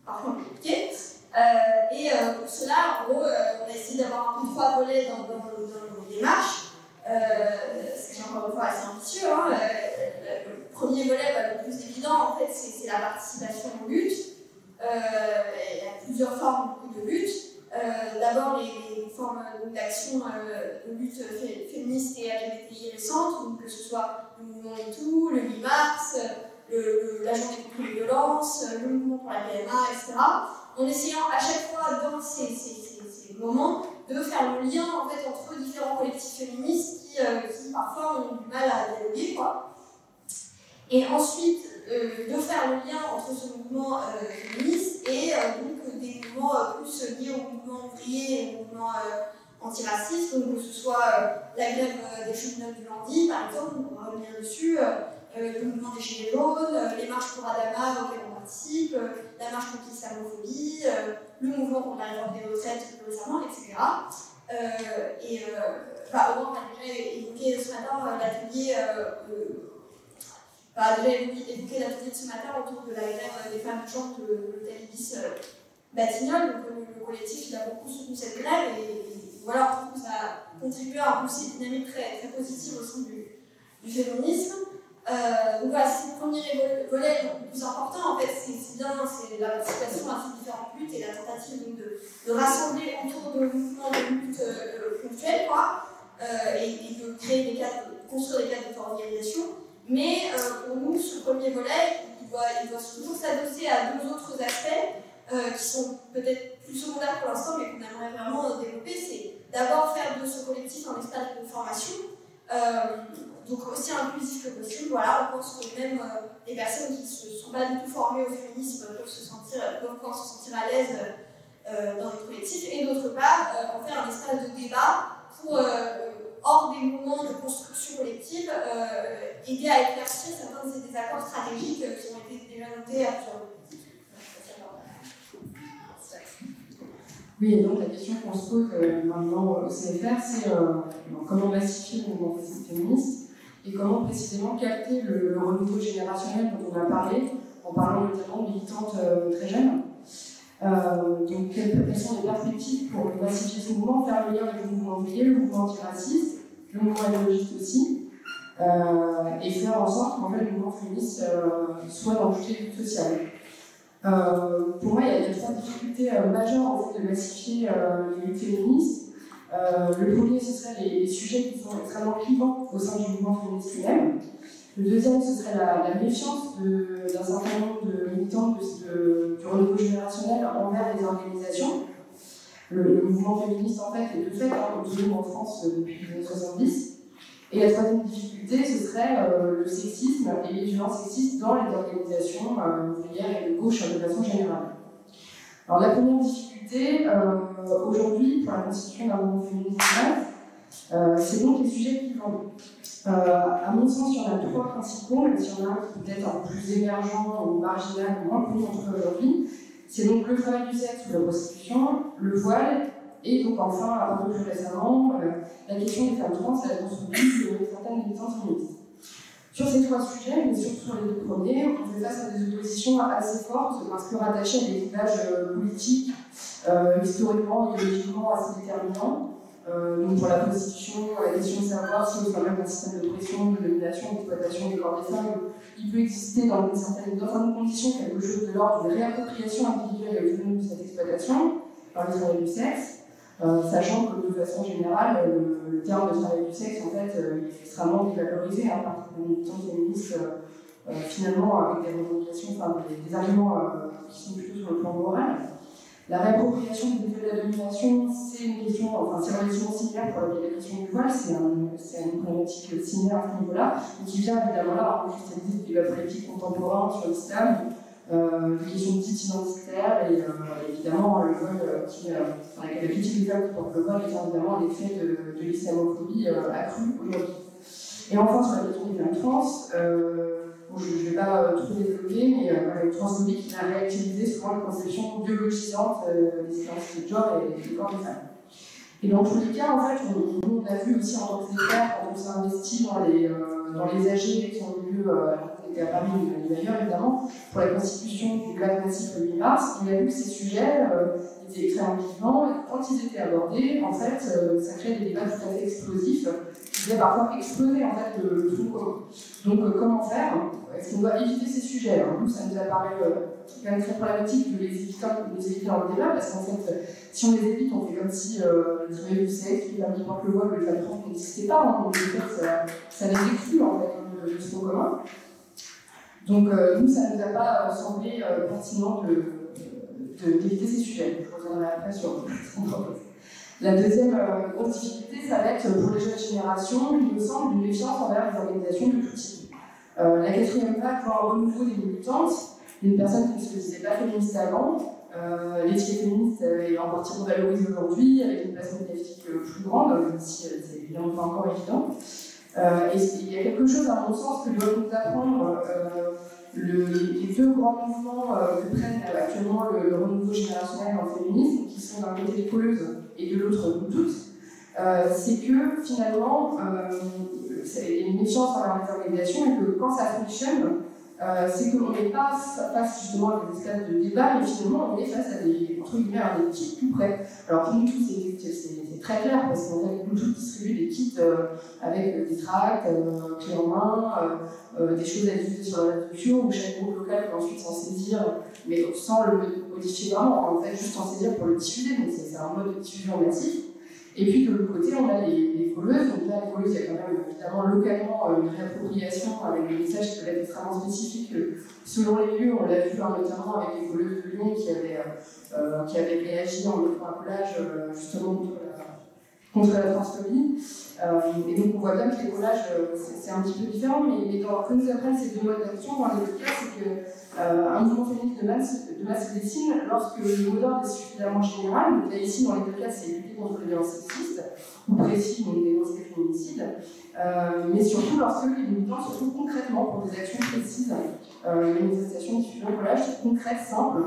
parfois compliqué. Euh, et euh, pour cela, en gros, euh, on a essayé d'avoir un trois volets dans, dans, dans nos démarches. Ce qui est encore une fois assez ambitieux. Hein. Le, premier volet, bah, le plus évident, en fait, c'est la participation aux luttes. Il y a plusieurs formes de lutte. Euh, D'abord, les, formes d'action de lutte féministe et LGBTI récentes, que ce soit le mouvement MeToo, le 8 mars, le, la journée contre les violences, le mouvement pour la PMA, etc. En essayant à chaque fois dans ces, moments de faire le lien en fait, entre différents collectifs féministes qui, euh, parfois ont du mal à dialoguer. Et ensuite, euh, de faire le lien entre ce mouvement euh, féministe et donc, des mouvements plus liés au mouvement ouvrier et au mouvement antiraciste, donc que ce soit la grève des cheminots du lundi, par exemple, on va revenir dessus, le mouvement des Gilets jaunes, les marches pour Adama auxquelles on participe, la marche contre l'islamophobie, le mouvement contre la réforme des retraites récemment, etc. Euh, et bah, au moins, on a déjà évoqué ce matin l'atelier. Euh, bah, déjà évoqué l'atelier de ce matin autour de la grève des femmes chantes de l'hôtel Ibis euh, Batignolles. Donc, le, le, collectif il a beaucoup soutenu cette grève et, voilà, on trouve que ça a contribué à pousser une dynamique très, très positive au sein du féminisme. Euh, donc voilà, c'est le premier volet le plus important. En fait, c'est bien, c'est la participation à ces différentes luttes et la tentative donc, de, rassembler autour de mouvements de lutte euh, quoi, euh, et, de créer des cadres, construire des cadres d'organisation. Mais euh, pour nous, ce premier volet, il doit, il doit toujours s'adosser à deux autres aspects euh, qui sont peut-être plus secondaires pour l'instant, mais qu'on aimerait vraiment développer. C'est d'abord faire de ce collectif un espace de formation donc aussi inclusif que possible. Voilà, on pense que même euh, les personnes qui ne sont pas du tout formées au féminisme peuvent se sentir, peuvent pouvoir se sentir à l'aise euh, dans les collectifs. Et d'autre part, euh, en faire un espace de débat pour, hors des moments de construction collective, aider à éclaircir certains des désaccords stratégiques qui ont été déjà notés à plusieurs Oui, et donc la question qu'on se pose euh, maintenant au CFR, c'est euh, comment massifier le mouvement féministe? Et comment précisément capter le, renouveau générationnel dont on a parlé, en parlant notamment de militantes euh, très jeunes. Euh, donc, quelles, sont les perspectives pour massifier ce mouvement, faire le lien avec le mouvement ouvrier, le mouvement antiraciste, le mouvement écologiste aussi, euh, et faire en sorte qu'en fait, le mouvement féministe soit dans toutes les luttes sociales. Pour moi, il y, a, trois difficultés majeures en fait, de massifier les luttes féministes. Le premier, ce serait les, sujets qui sont extrêmement clivants au sein du mouvement féministe lui-même. Le deuxième, ce serait la, méfiance d'un certain nombre de militants du renouveau générationnel envers les organisations. Le, mouvement féministe, en fait, est de fait, hein, en France depuis les années 70. Et la troisième difficulté, ce serait euh, le sexisme et les violences sexistes dans les organisations euh, ouvrières et de gauche de façon générale. Alors la première difficulté, euh, aujourd'hui, pour la constitution d'un mouvement féministe euh, c'est donc les sujets qui vont. à mon sens, il y en a trois principaux, même s'il y en a un qui peut être un plus émergent ou marginal ou moins connu entre aujourd'hui. C'est donc le travail du sexe ou la prostitution, le voile et donc enfin, un peu plus récemment, euh, la question des femmes trans la construction de certaines militantes féministes. Sur ces trois sujets, mais surtout sur les deux premiers, on fait face à des oppositions assez fortes parce que rattachées à des clivages euh, politiques, euh, historiquement, idéologiquement assez déterminants. Euh, donc pour la prostitution, la question de savoir si au sein même d'un système de pression, de domination, d'exploitation des corps des femmes, il peut exister dans, une certaine, dans certaines conditions quelque chose de l'ordre de réappropriation individuelle et autonome de cette exploitation par les du sexe. Euh, sachant que de façon générale, le, le, terme de travail du sexe, en fait, euh, est extrêmement dévalorisé hein, par les militants féministes, euh, finalement, avec des revendications, enfin, des, arguments qui sont plutôt sur le plan moral. La réappropriation des effets de la domination, c'est une question, enfin, c'est relativement similaire pour la question du voile, c'est un, une problématique similaire à ce niveau-là, mais qui vient évidemment là, en cristalliser des débats politiques contemporains sur l'islam, euh, des questions dites identitaires et euh, évidemment le voile euh, qui, euh, enfin, la qui portent le voile est évidemment l'effet de, de l'islamophobie euh, accrue aujourd'hui. Et enfin sur la question des femmes trans, bon, je ne vais pas trop développer, mais voilà, une transphobie qui a réactivisé souvent la conception biologisante des identités de genre et des corps des femmes. Et dans tous les cas, en fait, on, a vu aussi en tant que quand on s'est investi dans les, dans les AG qui ont eu lieu et à Paris mais ailleurs évidemment, pour la constitution du lac massif le 8 mars, on a vu que ces sujets étaient extrêmement vivants et quand ils étaient abordés, en fait, ça créait des débats tout à fait explosifs qui faisaient parfois exploser en fait, le, le commun. Donc comment faire? Est-ce qu'on doit éviter ces sujets? Nous, ça nous a paru quand même très problématique de les éviter, de les éviter dans le débat parce qu'en fait, si on les évite, on fait comme si euh, le travail du sexe, qui permis porte le voile, le femmes trans n'existait pas. Hein, donc en fait, ça, ça les exclut en fait de ce mot commun. Donc euh, nous, ça ne nous a pas semblé euh, pertinent d'éviter ces sujets. Je reviendrai après sur. <laughs> La deuxième euh, grosse difficulté, ça va être pour les jeunes générations, il me semble, une méfiance envers les organisations de tout type. Euh, la quatrième vague voit un renouveau des militantes, une personne qui ne se disait pas féministe avant, euh, l'étiquette féministe est en partie revalorisée aujourd'hui, avec une place médiatique euh, plus grande, même si euh, c'est évidemment pas encore évident. Euh, et il y a quelque chose, à mon sens, que doit nous apprendre euh, le, les deux grands mouvements euh, que prennent actuellement le, le, renouveau générationnel dans le féminisme, qui sont d'un côté les colleuses et de l'autre nous toutes, c'est que finalement, il y a une méfiance envers les organisations et que quand ça fonctionne, euh, c'est qu'on n'est pas face justement à des espaces de débat, mais finalement on est face à des, entre guillemets, à des kits tout prêts. Alors pour nous c'est très clair, parce qu'en fait, nous tous distribuons des kits euh, avec des tracts, euh, clés en main, euh, euh, des choses à diffuser sur la réseaux où chaque groupe local peut ensuite s'en saisir, mais sans le modifier vraiment, en fait, juste s'en saisir pour le diffuser, donc c'est un mode de diffusion massif. Et puis de l'autre côté, on a les, les voleuses. Donc là, les voleuses, il y a quand même évidemment localement euh, une réappropriation avec des messages qui peuvent être extrêmement spécifiques selon les lieux. On l'a vu hein, notamment avec les voleuses de Lyon qui avaient, euh, qui avaient réagi en mettant un collage euh, justement contre la transphobie. Euh, et donc on voit bien que les collages, euh, c'est un petit peu différent, mais, mais dans, que nous apprennent ces deux modes d'action, dans les deux cas, c'est que euh, un mouvement féministe de masse, de masse se dessine lorsque le mot d'ordre est suffisamment général. Donc là, ici, dans les deux cas, c'est lutter contre les violences sexistes, ou précis, donc dénoncer les féminicides, euh, mais surtout lorsque les militants se trouvent concrètement pour des actions précises, euh, manifestations, diffusion, collage, concrètes, simples,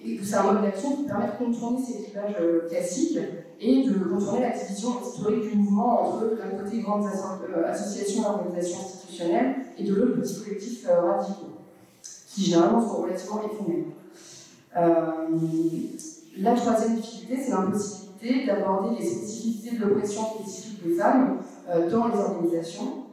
et c'est un mode d'action qui permet de contourner ces clivages euh, classiques et de contourner la division historique du mouvement entre d'un côté grandes associations et organisations institutionnelles et de l'autre petits collectifs radicaux qui généralement sont relativement éphémères. Euh, la troisième difficulté, c'est l'impossibilité d'aborder les spécificités de l'oppression spécifique des femmes euh, dans les organisations, euh,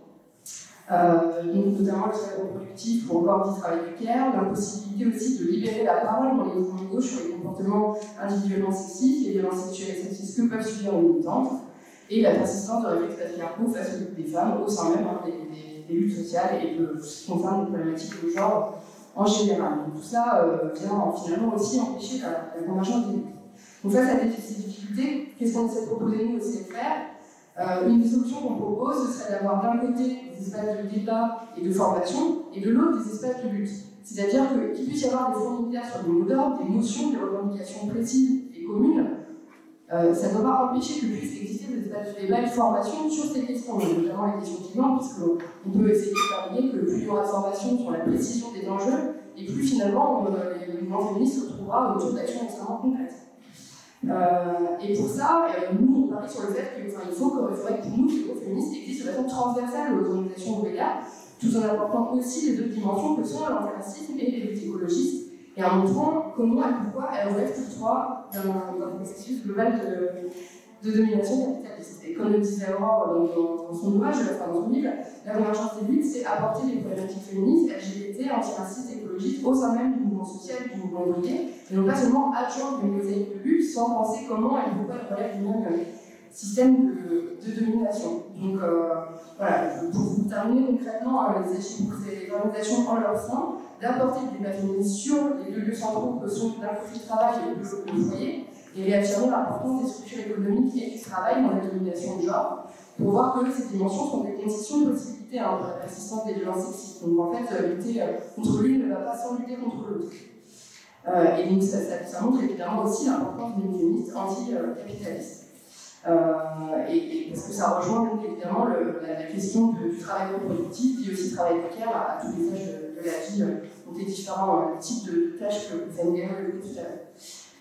donc notamment le travail reproductif ou encore du travail du care, l'impossibilité aussi de libérer la parole dans les mouvements de gauche sur les comportements individuellement sexistes, les violences sexuelles et sexistes que peuvent subir les militantes, et la persistance de réflexes patriarcaux face aux luttes des femmes au sein même hein, des, luttes sociales et de ce qui concerne les problématiques de genre en général. Donc tout ça euh, vient finalement aussi empêcher la, la convergence des luttes. Donc face à ces difficultés, qu'est-ce qu'on essaie de proposer nous au CFR euh, Une des solutions qu'on propose, ce serait d'avoir d'un côté des espaces de débat et de formation, et de l'autre des espaces de lutte. C'est-à-dire qu'il puisse y avoir des fournitaires sur des mots d'ordre, des notions, des revendications précises et communes, euh, ça ne doit pas empêcher que puisse exister des espaces de débat et de formation sur ces questions, notamment les questions climat, puisqu'on peut essayer de parier que plus il y aura de formation sur la précision des enjeux, et plus finalement euh, le mouvement féministe se retrouvera autour d'actions extrêmement concrètes. Euh, et pour ça, euh, nous, on parie sur le fait qu'il faut que, nous, le mouvement féministe existe de façon transversale aux organisations ouvrières, tout en apportant aussi les deux dimensions que sont l'antiracisme et les luttes écologistes, et en montrant comment et pourquoi elles relèvent toutes trois d'un processus global de, de, domination capitaliste. Et comme le disait Aurore dans, son ouvrage, enfin dans son livre, la convergence des luttes, c'est apporter les problématiques féministes, LGBT, antiracistes, écologistes au sein même du mouvement social, du mouvement ouvrier, et non pas seulement adjoindre une mosaïque de lutte sans penser comment et pourquoi elles relèvent du même système de, de domination. Donc euh, voilà, pour vous terminer concrètement, euh, les, les organisations en leur sein, d'apporter des débat féministe sur les deux lieux centraux que sont côté le travail et le, foyer, et réaffirmer l'importance des structures économiques et du travail dans la domination du genre, pour voir que ces dimensions sont des conditions de possibilité hein, pour la persistance des violences sexistes. Donc en fait, euh, lutter contre l'une ne va pas sans lutter contre l'autre. Euh, et donc ça, ça, ça, montre évidemment aussi l'importance d'une féministe anti-capitaliste. Euh, et, parce que ça rejoint donc évidemment la, question du travail reproductif, puis aussi travail précaire à, à tous les âges de, la vie, euh, donc les différents euh, types de tâches que vous avez tout à l'heure.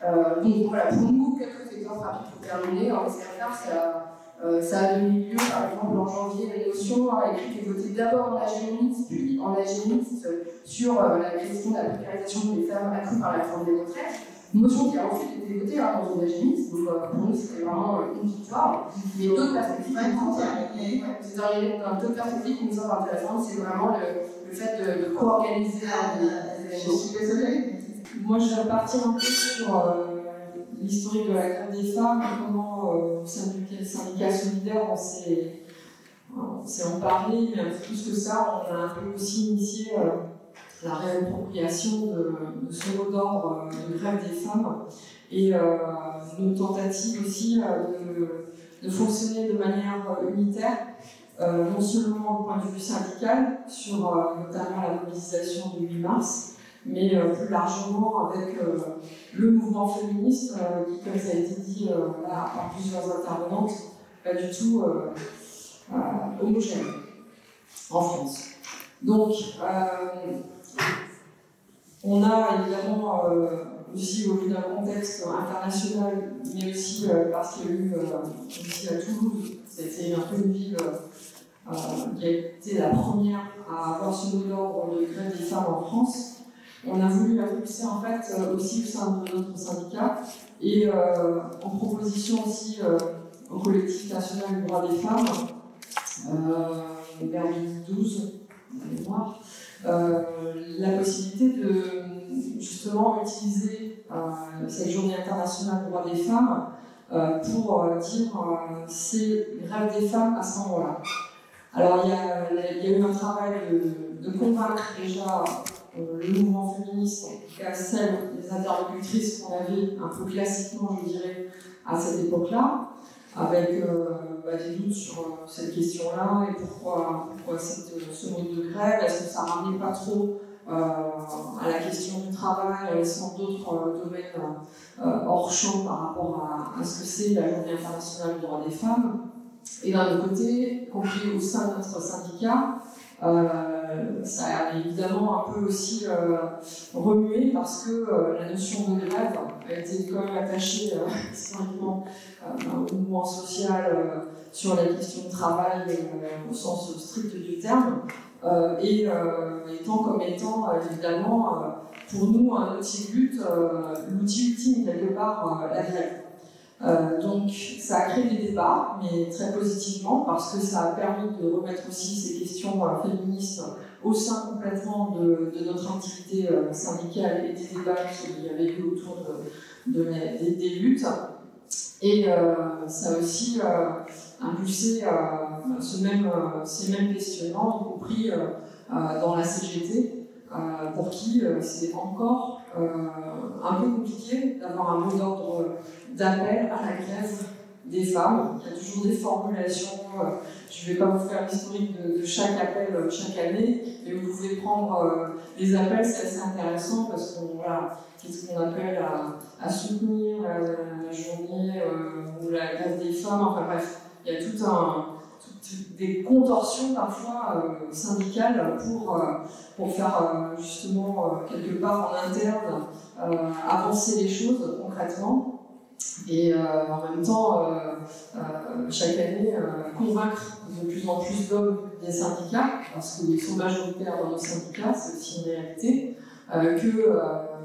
Euh, donc voilà, pour nous, quelques exemples rapides pour terminer. En SFR, c'est Euh, ça a donné lieu, par exemple, en janvier, la notion a écrit et d'abord en agéniste, puis en agéniste sur euh, la question de la précarisation des femmes accrue par la réforme des retraites. Motion qui a ensuite été votée hein, dans une agéniste, donc euh, pour nous c'était vraiment une victoire. Mais d'autres perspectives, d'autres perspectives qui nous semblent intéressantes, c'est vraiment le, fait de, co-organiser Je suis désolée. Moi je vais repartir un peu sur l'historique de la grève des femmes, comment euh, au sein du syndicat solidaire on s'est, emparé, mais plus que ça, on a un peu aussi initié euh, la réappropriation de, ce mot d'ordre euh, de grève des femmes et nos tentatives aussi de, de, fonctionner de manière unitaire, non seulement au point de vue syndical, sur notamment la mobilisation du 8 mars, mais euh, plus largement avec euh, le mouvement féministe euh, qui, comme ça a été dit là, par plusieurs intervenantes, pas du tout homogène en France. Donc, on a évidemment aussi au vu d'un contexte international, mais aussi parce qu'il y a eu ici à Toulouse, c'était un peu une ville qui a été la première à avoir ce mot d'ordre de grève des femmes en France. On a voulu impulser en fait euh, aussi au sein de notre syndicat et euh, en proposition aussi euh, au collectif national du droit des femmes vers 2012, mémoire, la possibilité de justement utiliser cette journée internationale du droit des femmes pour dire c'est grève des femmes à ce moment-là. Alors il y, a, eu un travail de, convaincre déjà le mouvement féministe, en tout cas celles, les interlocutrices qu'on avait un peu classiquement, je dirais, à cette époque-là, avec euh, bah, des doutes sur euh, cette question-là et pourquoi, pourquoi cette, ce mode de grève, est-ce que ça ramenait pas trop à la question du travail, en laissant d'autres domaines hors champ par rapport à, ce que c'est la Journée internationale du droit des femmes. Et d'un autre côté, compris au sein de notre syndicat, euh, ça a évidemment un peu aussi euh, remué parce que euh, la notion de grève a été quand même attachée <laughs> historiquement au mouvement social sur la question de travail au sens strict du terme, et étant comme étant évidemment pour nous un outil de lutte, l'outil ultime quelque part la grève. Euh, donc ça a créé des débats, mais très positivement, parce que ça a permis de remettre aussi ces questions euh, féministes au sein complètement de, notre activité euh, syndicale et des débats qu'il y avait eu autour de, des, luttes. Et ça a aussi impulsé ces mêmes questionnements, y compris dans la CGT, pour qui c'est encore un peu compliqué d'avoir un mot d'ordre d'appel à la grève des femmes. Il y a toujours des formulations. Euh, je ne vais pas vous faire l'historique de, chaque appel euh, chaque année, mais vous pouvez prendre euh, les appels, c'est assez intéressant parce qu'on voilà, qu'est-ce qu'on appelle à, soutenir la, journée ou la grève des femmes. Enfin bref, il y a tout un des contorsions parfois syndicales pour, pour faire justement quelque part en interne avancer les choses concrètement. Et euh, en même temps, euh, euh, chaque année, convaincre de plus en plus d'hommes des syndicats, parce qu'ils sont majoritaires dans nos syndicats, c'est aussi une réalité, que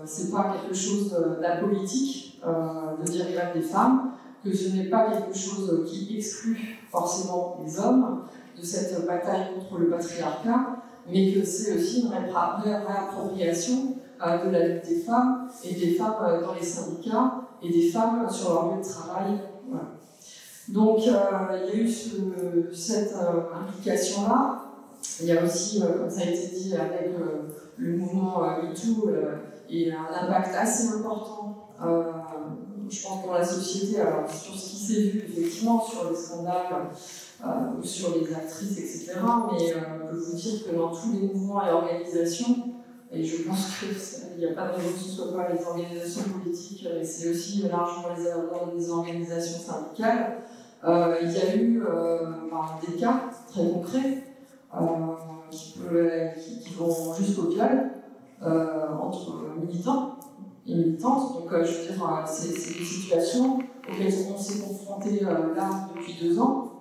c'est pas quelque chose d'apolitique de dire grève des femmes, que ce n'est pas quelque chose qui exclut forcément les hommes de cette bataille contre le patriarcat, mais que c'est aussi une réappropriation de la lutte des femmes et des femmes dans les syndicats et des femmes sur leur lieu de travail. Donc euh, il y a eu cette euh, implication-là. Il y a aussi, euh, comme ça a été dit, avec le mouvement MeToo, et un impact assez important, je pense, dans la société, sur ce qui s'est vu effectivement, sur les scandales ou sur les actrices, etc. Mais je peux vous dire que dans tous les mouvements et organisations, et je pense qu'il n'y a pas de raison que ce soit pas les organisations politiques, mais c'est aussi largement les, organisations syndicales. Euh, il y a eu euh, bah, des cas très concrets euh, qui, vont jusqu'au viol entre militants Donc, je veux dire, c'est des situations auxquelles on s'est confronté là depuis deux ans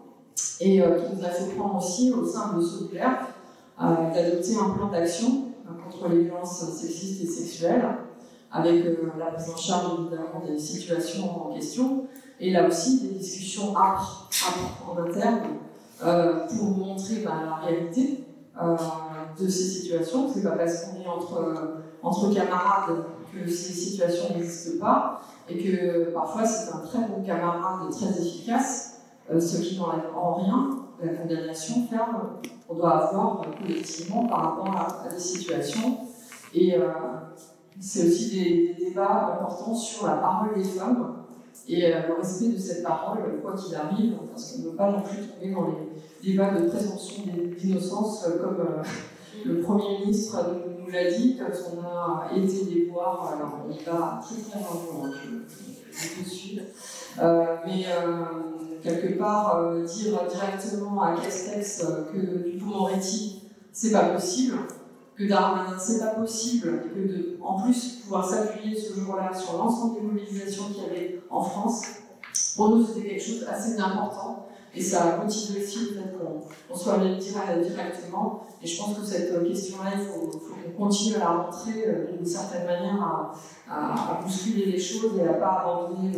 et qui nous a fait prendre aussi au sein de Solidaire d'adopter un plan d'action contre les violences sexistes et sexuelles, avec la prise en charge évidemment des situations en question, et là aussi des discussions âpres, en interne euh, pour montrer bah, la réalité euh, de ces situations. C'est pas parce qu'on est entre camarades que ces situations n'existent pas et que parfois c'est un très bon camarade très efficace, euh, ce qui n'enlève en rien la condamnation ferme qu'on doit avoir collectivement par rapport à, des situations. Et c'est aussi des, des, débats importants sur la parole des femmes et le respect de cette parole, quoi qu'il arrive, parce qu'on ne veut pas non plus tomber dans les débats de présomption d'innocence, euh, comme euh, le Premier ministre nous l'a dit, quand on a été les voir, alors on y va très très hein, je, je, suis, euh, mais quelque part, dire directement à Castex que du moretti c'est pas possible, que Darmanin, c'est pas possible, et que de, en plus pouvoir s'appuyer ce jour-là sur l'ensemble des mobilisations qu'il y avait en France, pour nous c'était quelque chose assez d'important. Et ça motivé aussi le fait qu'on soit allé directement. Et je pense que cette question-là, il faut, qu'on continue à la montrer euh, d'une certaine manière, à, bousculer les choses et à ne pas abandonner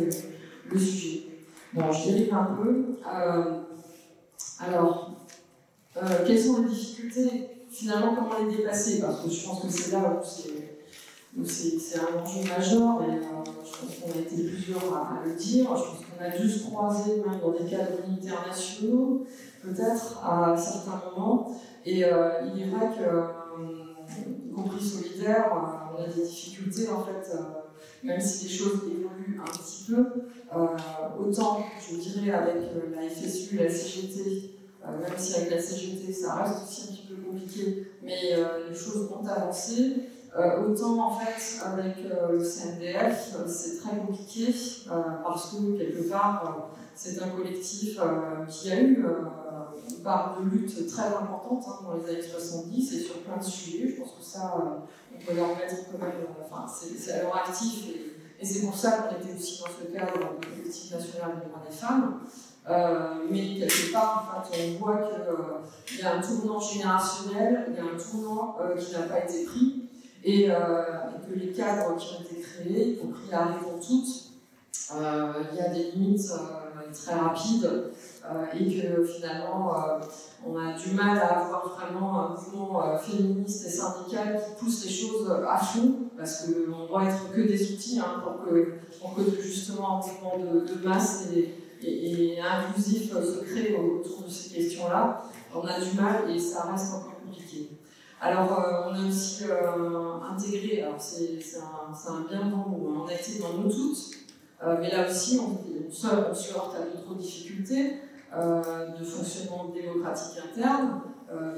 le, sujet. Bon, je dérive un peu. Euh, alors, euh, quelles sont les difficultés finalement, comment les dépasser? Parce que je pense que c'est là où c'est un enjeu majeur, et euh, je pense qu'on a été plusieurs à, le dire. Qu'on a dû se croiser même dans des cadres internationaux, peut-être à certains moments. Et euh, il est vrai que, euh, y compris solidaire, on a des difficultés en fait, même si les choses évoluent un petit peu. autant, je dirais, avec la FSU, la CGT, même si avec la CGT ça reste aussi un petit peu compliqué, mais euh, les choses ont avancé. Euh, autant en fait avec euh, le CNDF, c'est très compliqué parce que quelque part c'est un collectif qui a eu une part de lutte très importante hein, dans les années 70 et sur plein de sujets. Je pense que ça, on peut leur mettre quand même, enfin c'est alors actif et, c'est pour ça qu'on était aussi dans ce cadre de collectif national des droits des femmes. Euh, mais quelque part, en fait, on voit qu'il y a un tournant générationnel, il y a un tournant euh, qui n'a pas été pris, et, euh, et, que les cadres qui ont été créés, y compris la réponse toutes, il y a des limites très rapides, et que finalement, on a du mal à avoir vraiment un mouvement féministe et syndical qui pousse les choses à fond, parce qu'on doit être que des outils hein, pour, que, pour justement un mouvement de, de masse et et, inclusif se crée autour de ces questions-là, on a du mal et ça reste encore compliqué. Alors, euh, on a aussi euh, intégré, alors c'est un, bien bon mot, hein, on a été dans nous toutes, euh, mais là aussi, on, se, heurte à d'autres difficultés de fonctionnement démocratique interne,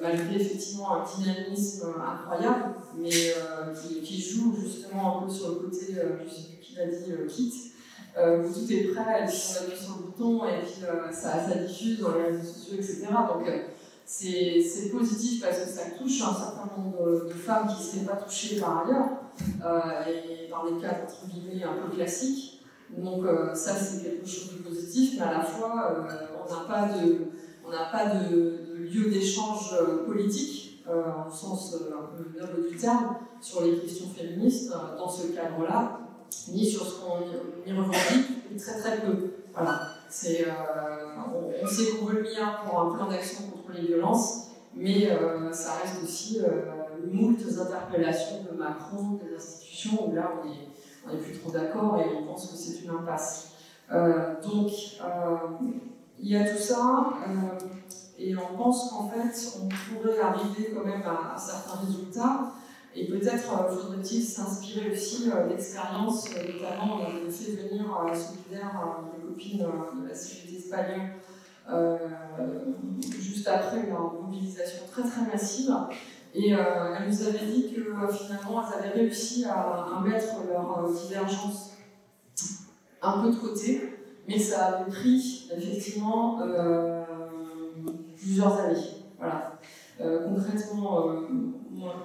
malgré effectivement un dynamisme incroyable, mais qui, joue justement un peu sur le côté, je sais plus qui l'a dit, euh, où tout est prêt, et puis on appuie sur le bouton et puis ça, ça, diffuse dans les réseaux sociaux, etc. Donc c'est positif parce que ça touche un certain nombre de, femmes qui ne seraient pas touchées par ailleurs, et dans des cas entre guillemets un peu classiques. Donc ça c'est quelque chose de positif, mais à la fois on n'a pas de, on pas de, lieu d'échange politique, au sens un peu noble du terme, sur les questions féministes dans ce cadre-là ni sur ce qu'on y revendique, très très peu. Voilà. Euh, on, veut le MIA pour un plan d'action contre les violences, mais euh, ça reste aussi euh, moult interpellations de Macron, des institutions, où là on n'est plus trop d'accord et on pense que c'est une impasse. Euh, donc il y a tout ça, et on pense qu'en fait on pourrait arriver quand même à, à certains résultats. Et peut-être faudrait-il s'inspirer aussi d'expériences, notamment on fait venir Solidaire des copines de la CGT espagnole après une mobilisation très très massive. Et elles nous avaient dit que finalement elles avaient réussi à, mettre leur divergence un peu de côté, mais ça avait pris effectivement plusieurs années. Voilà. concrètement, moi,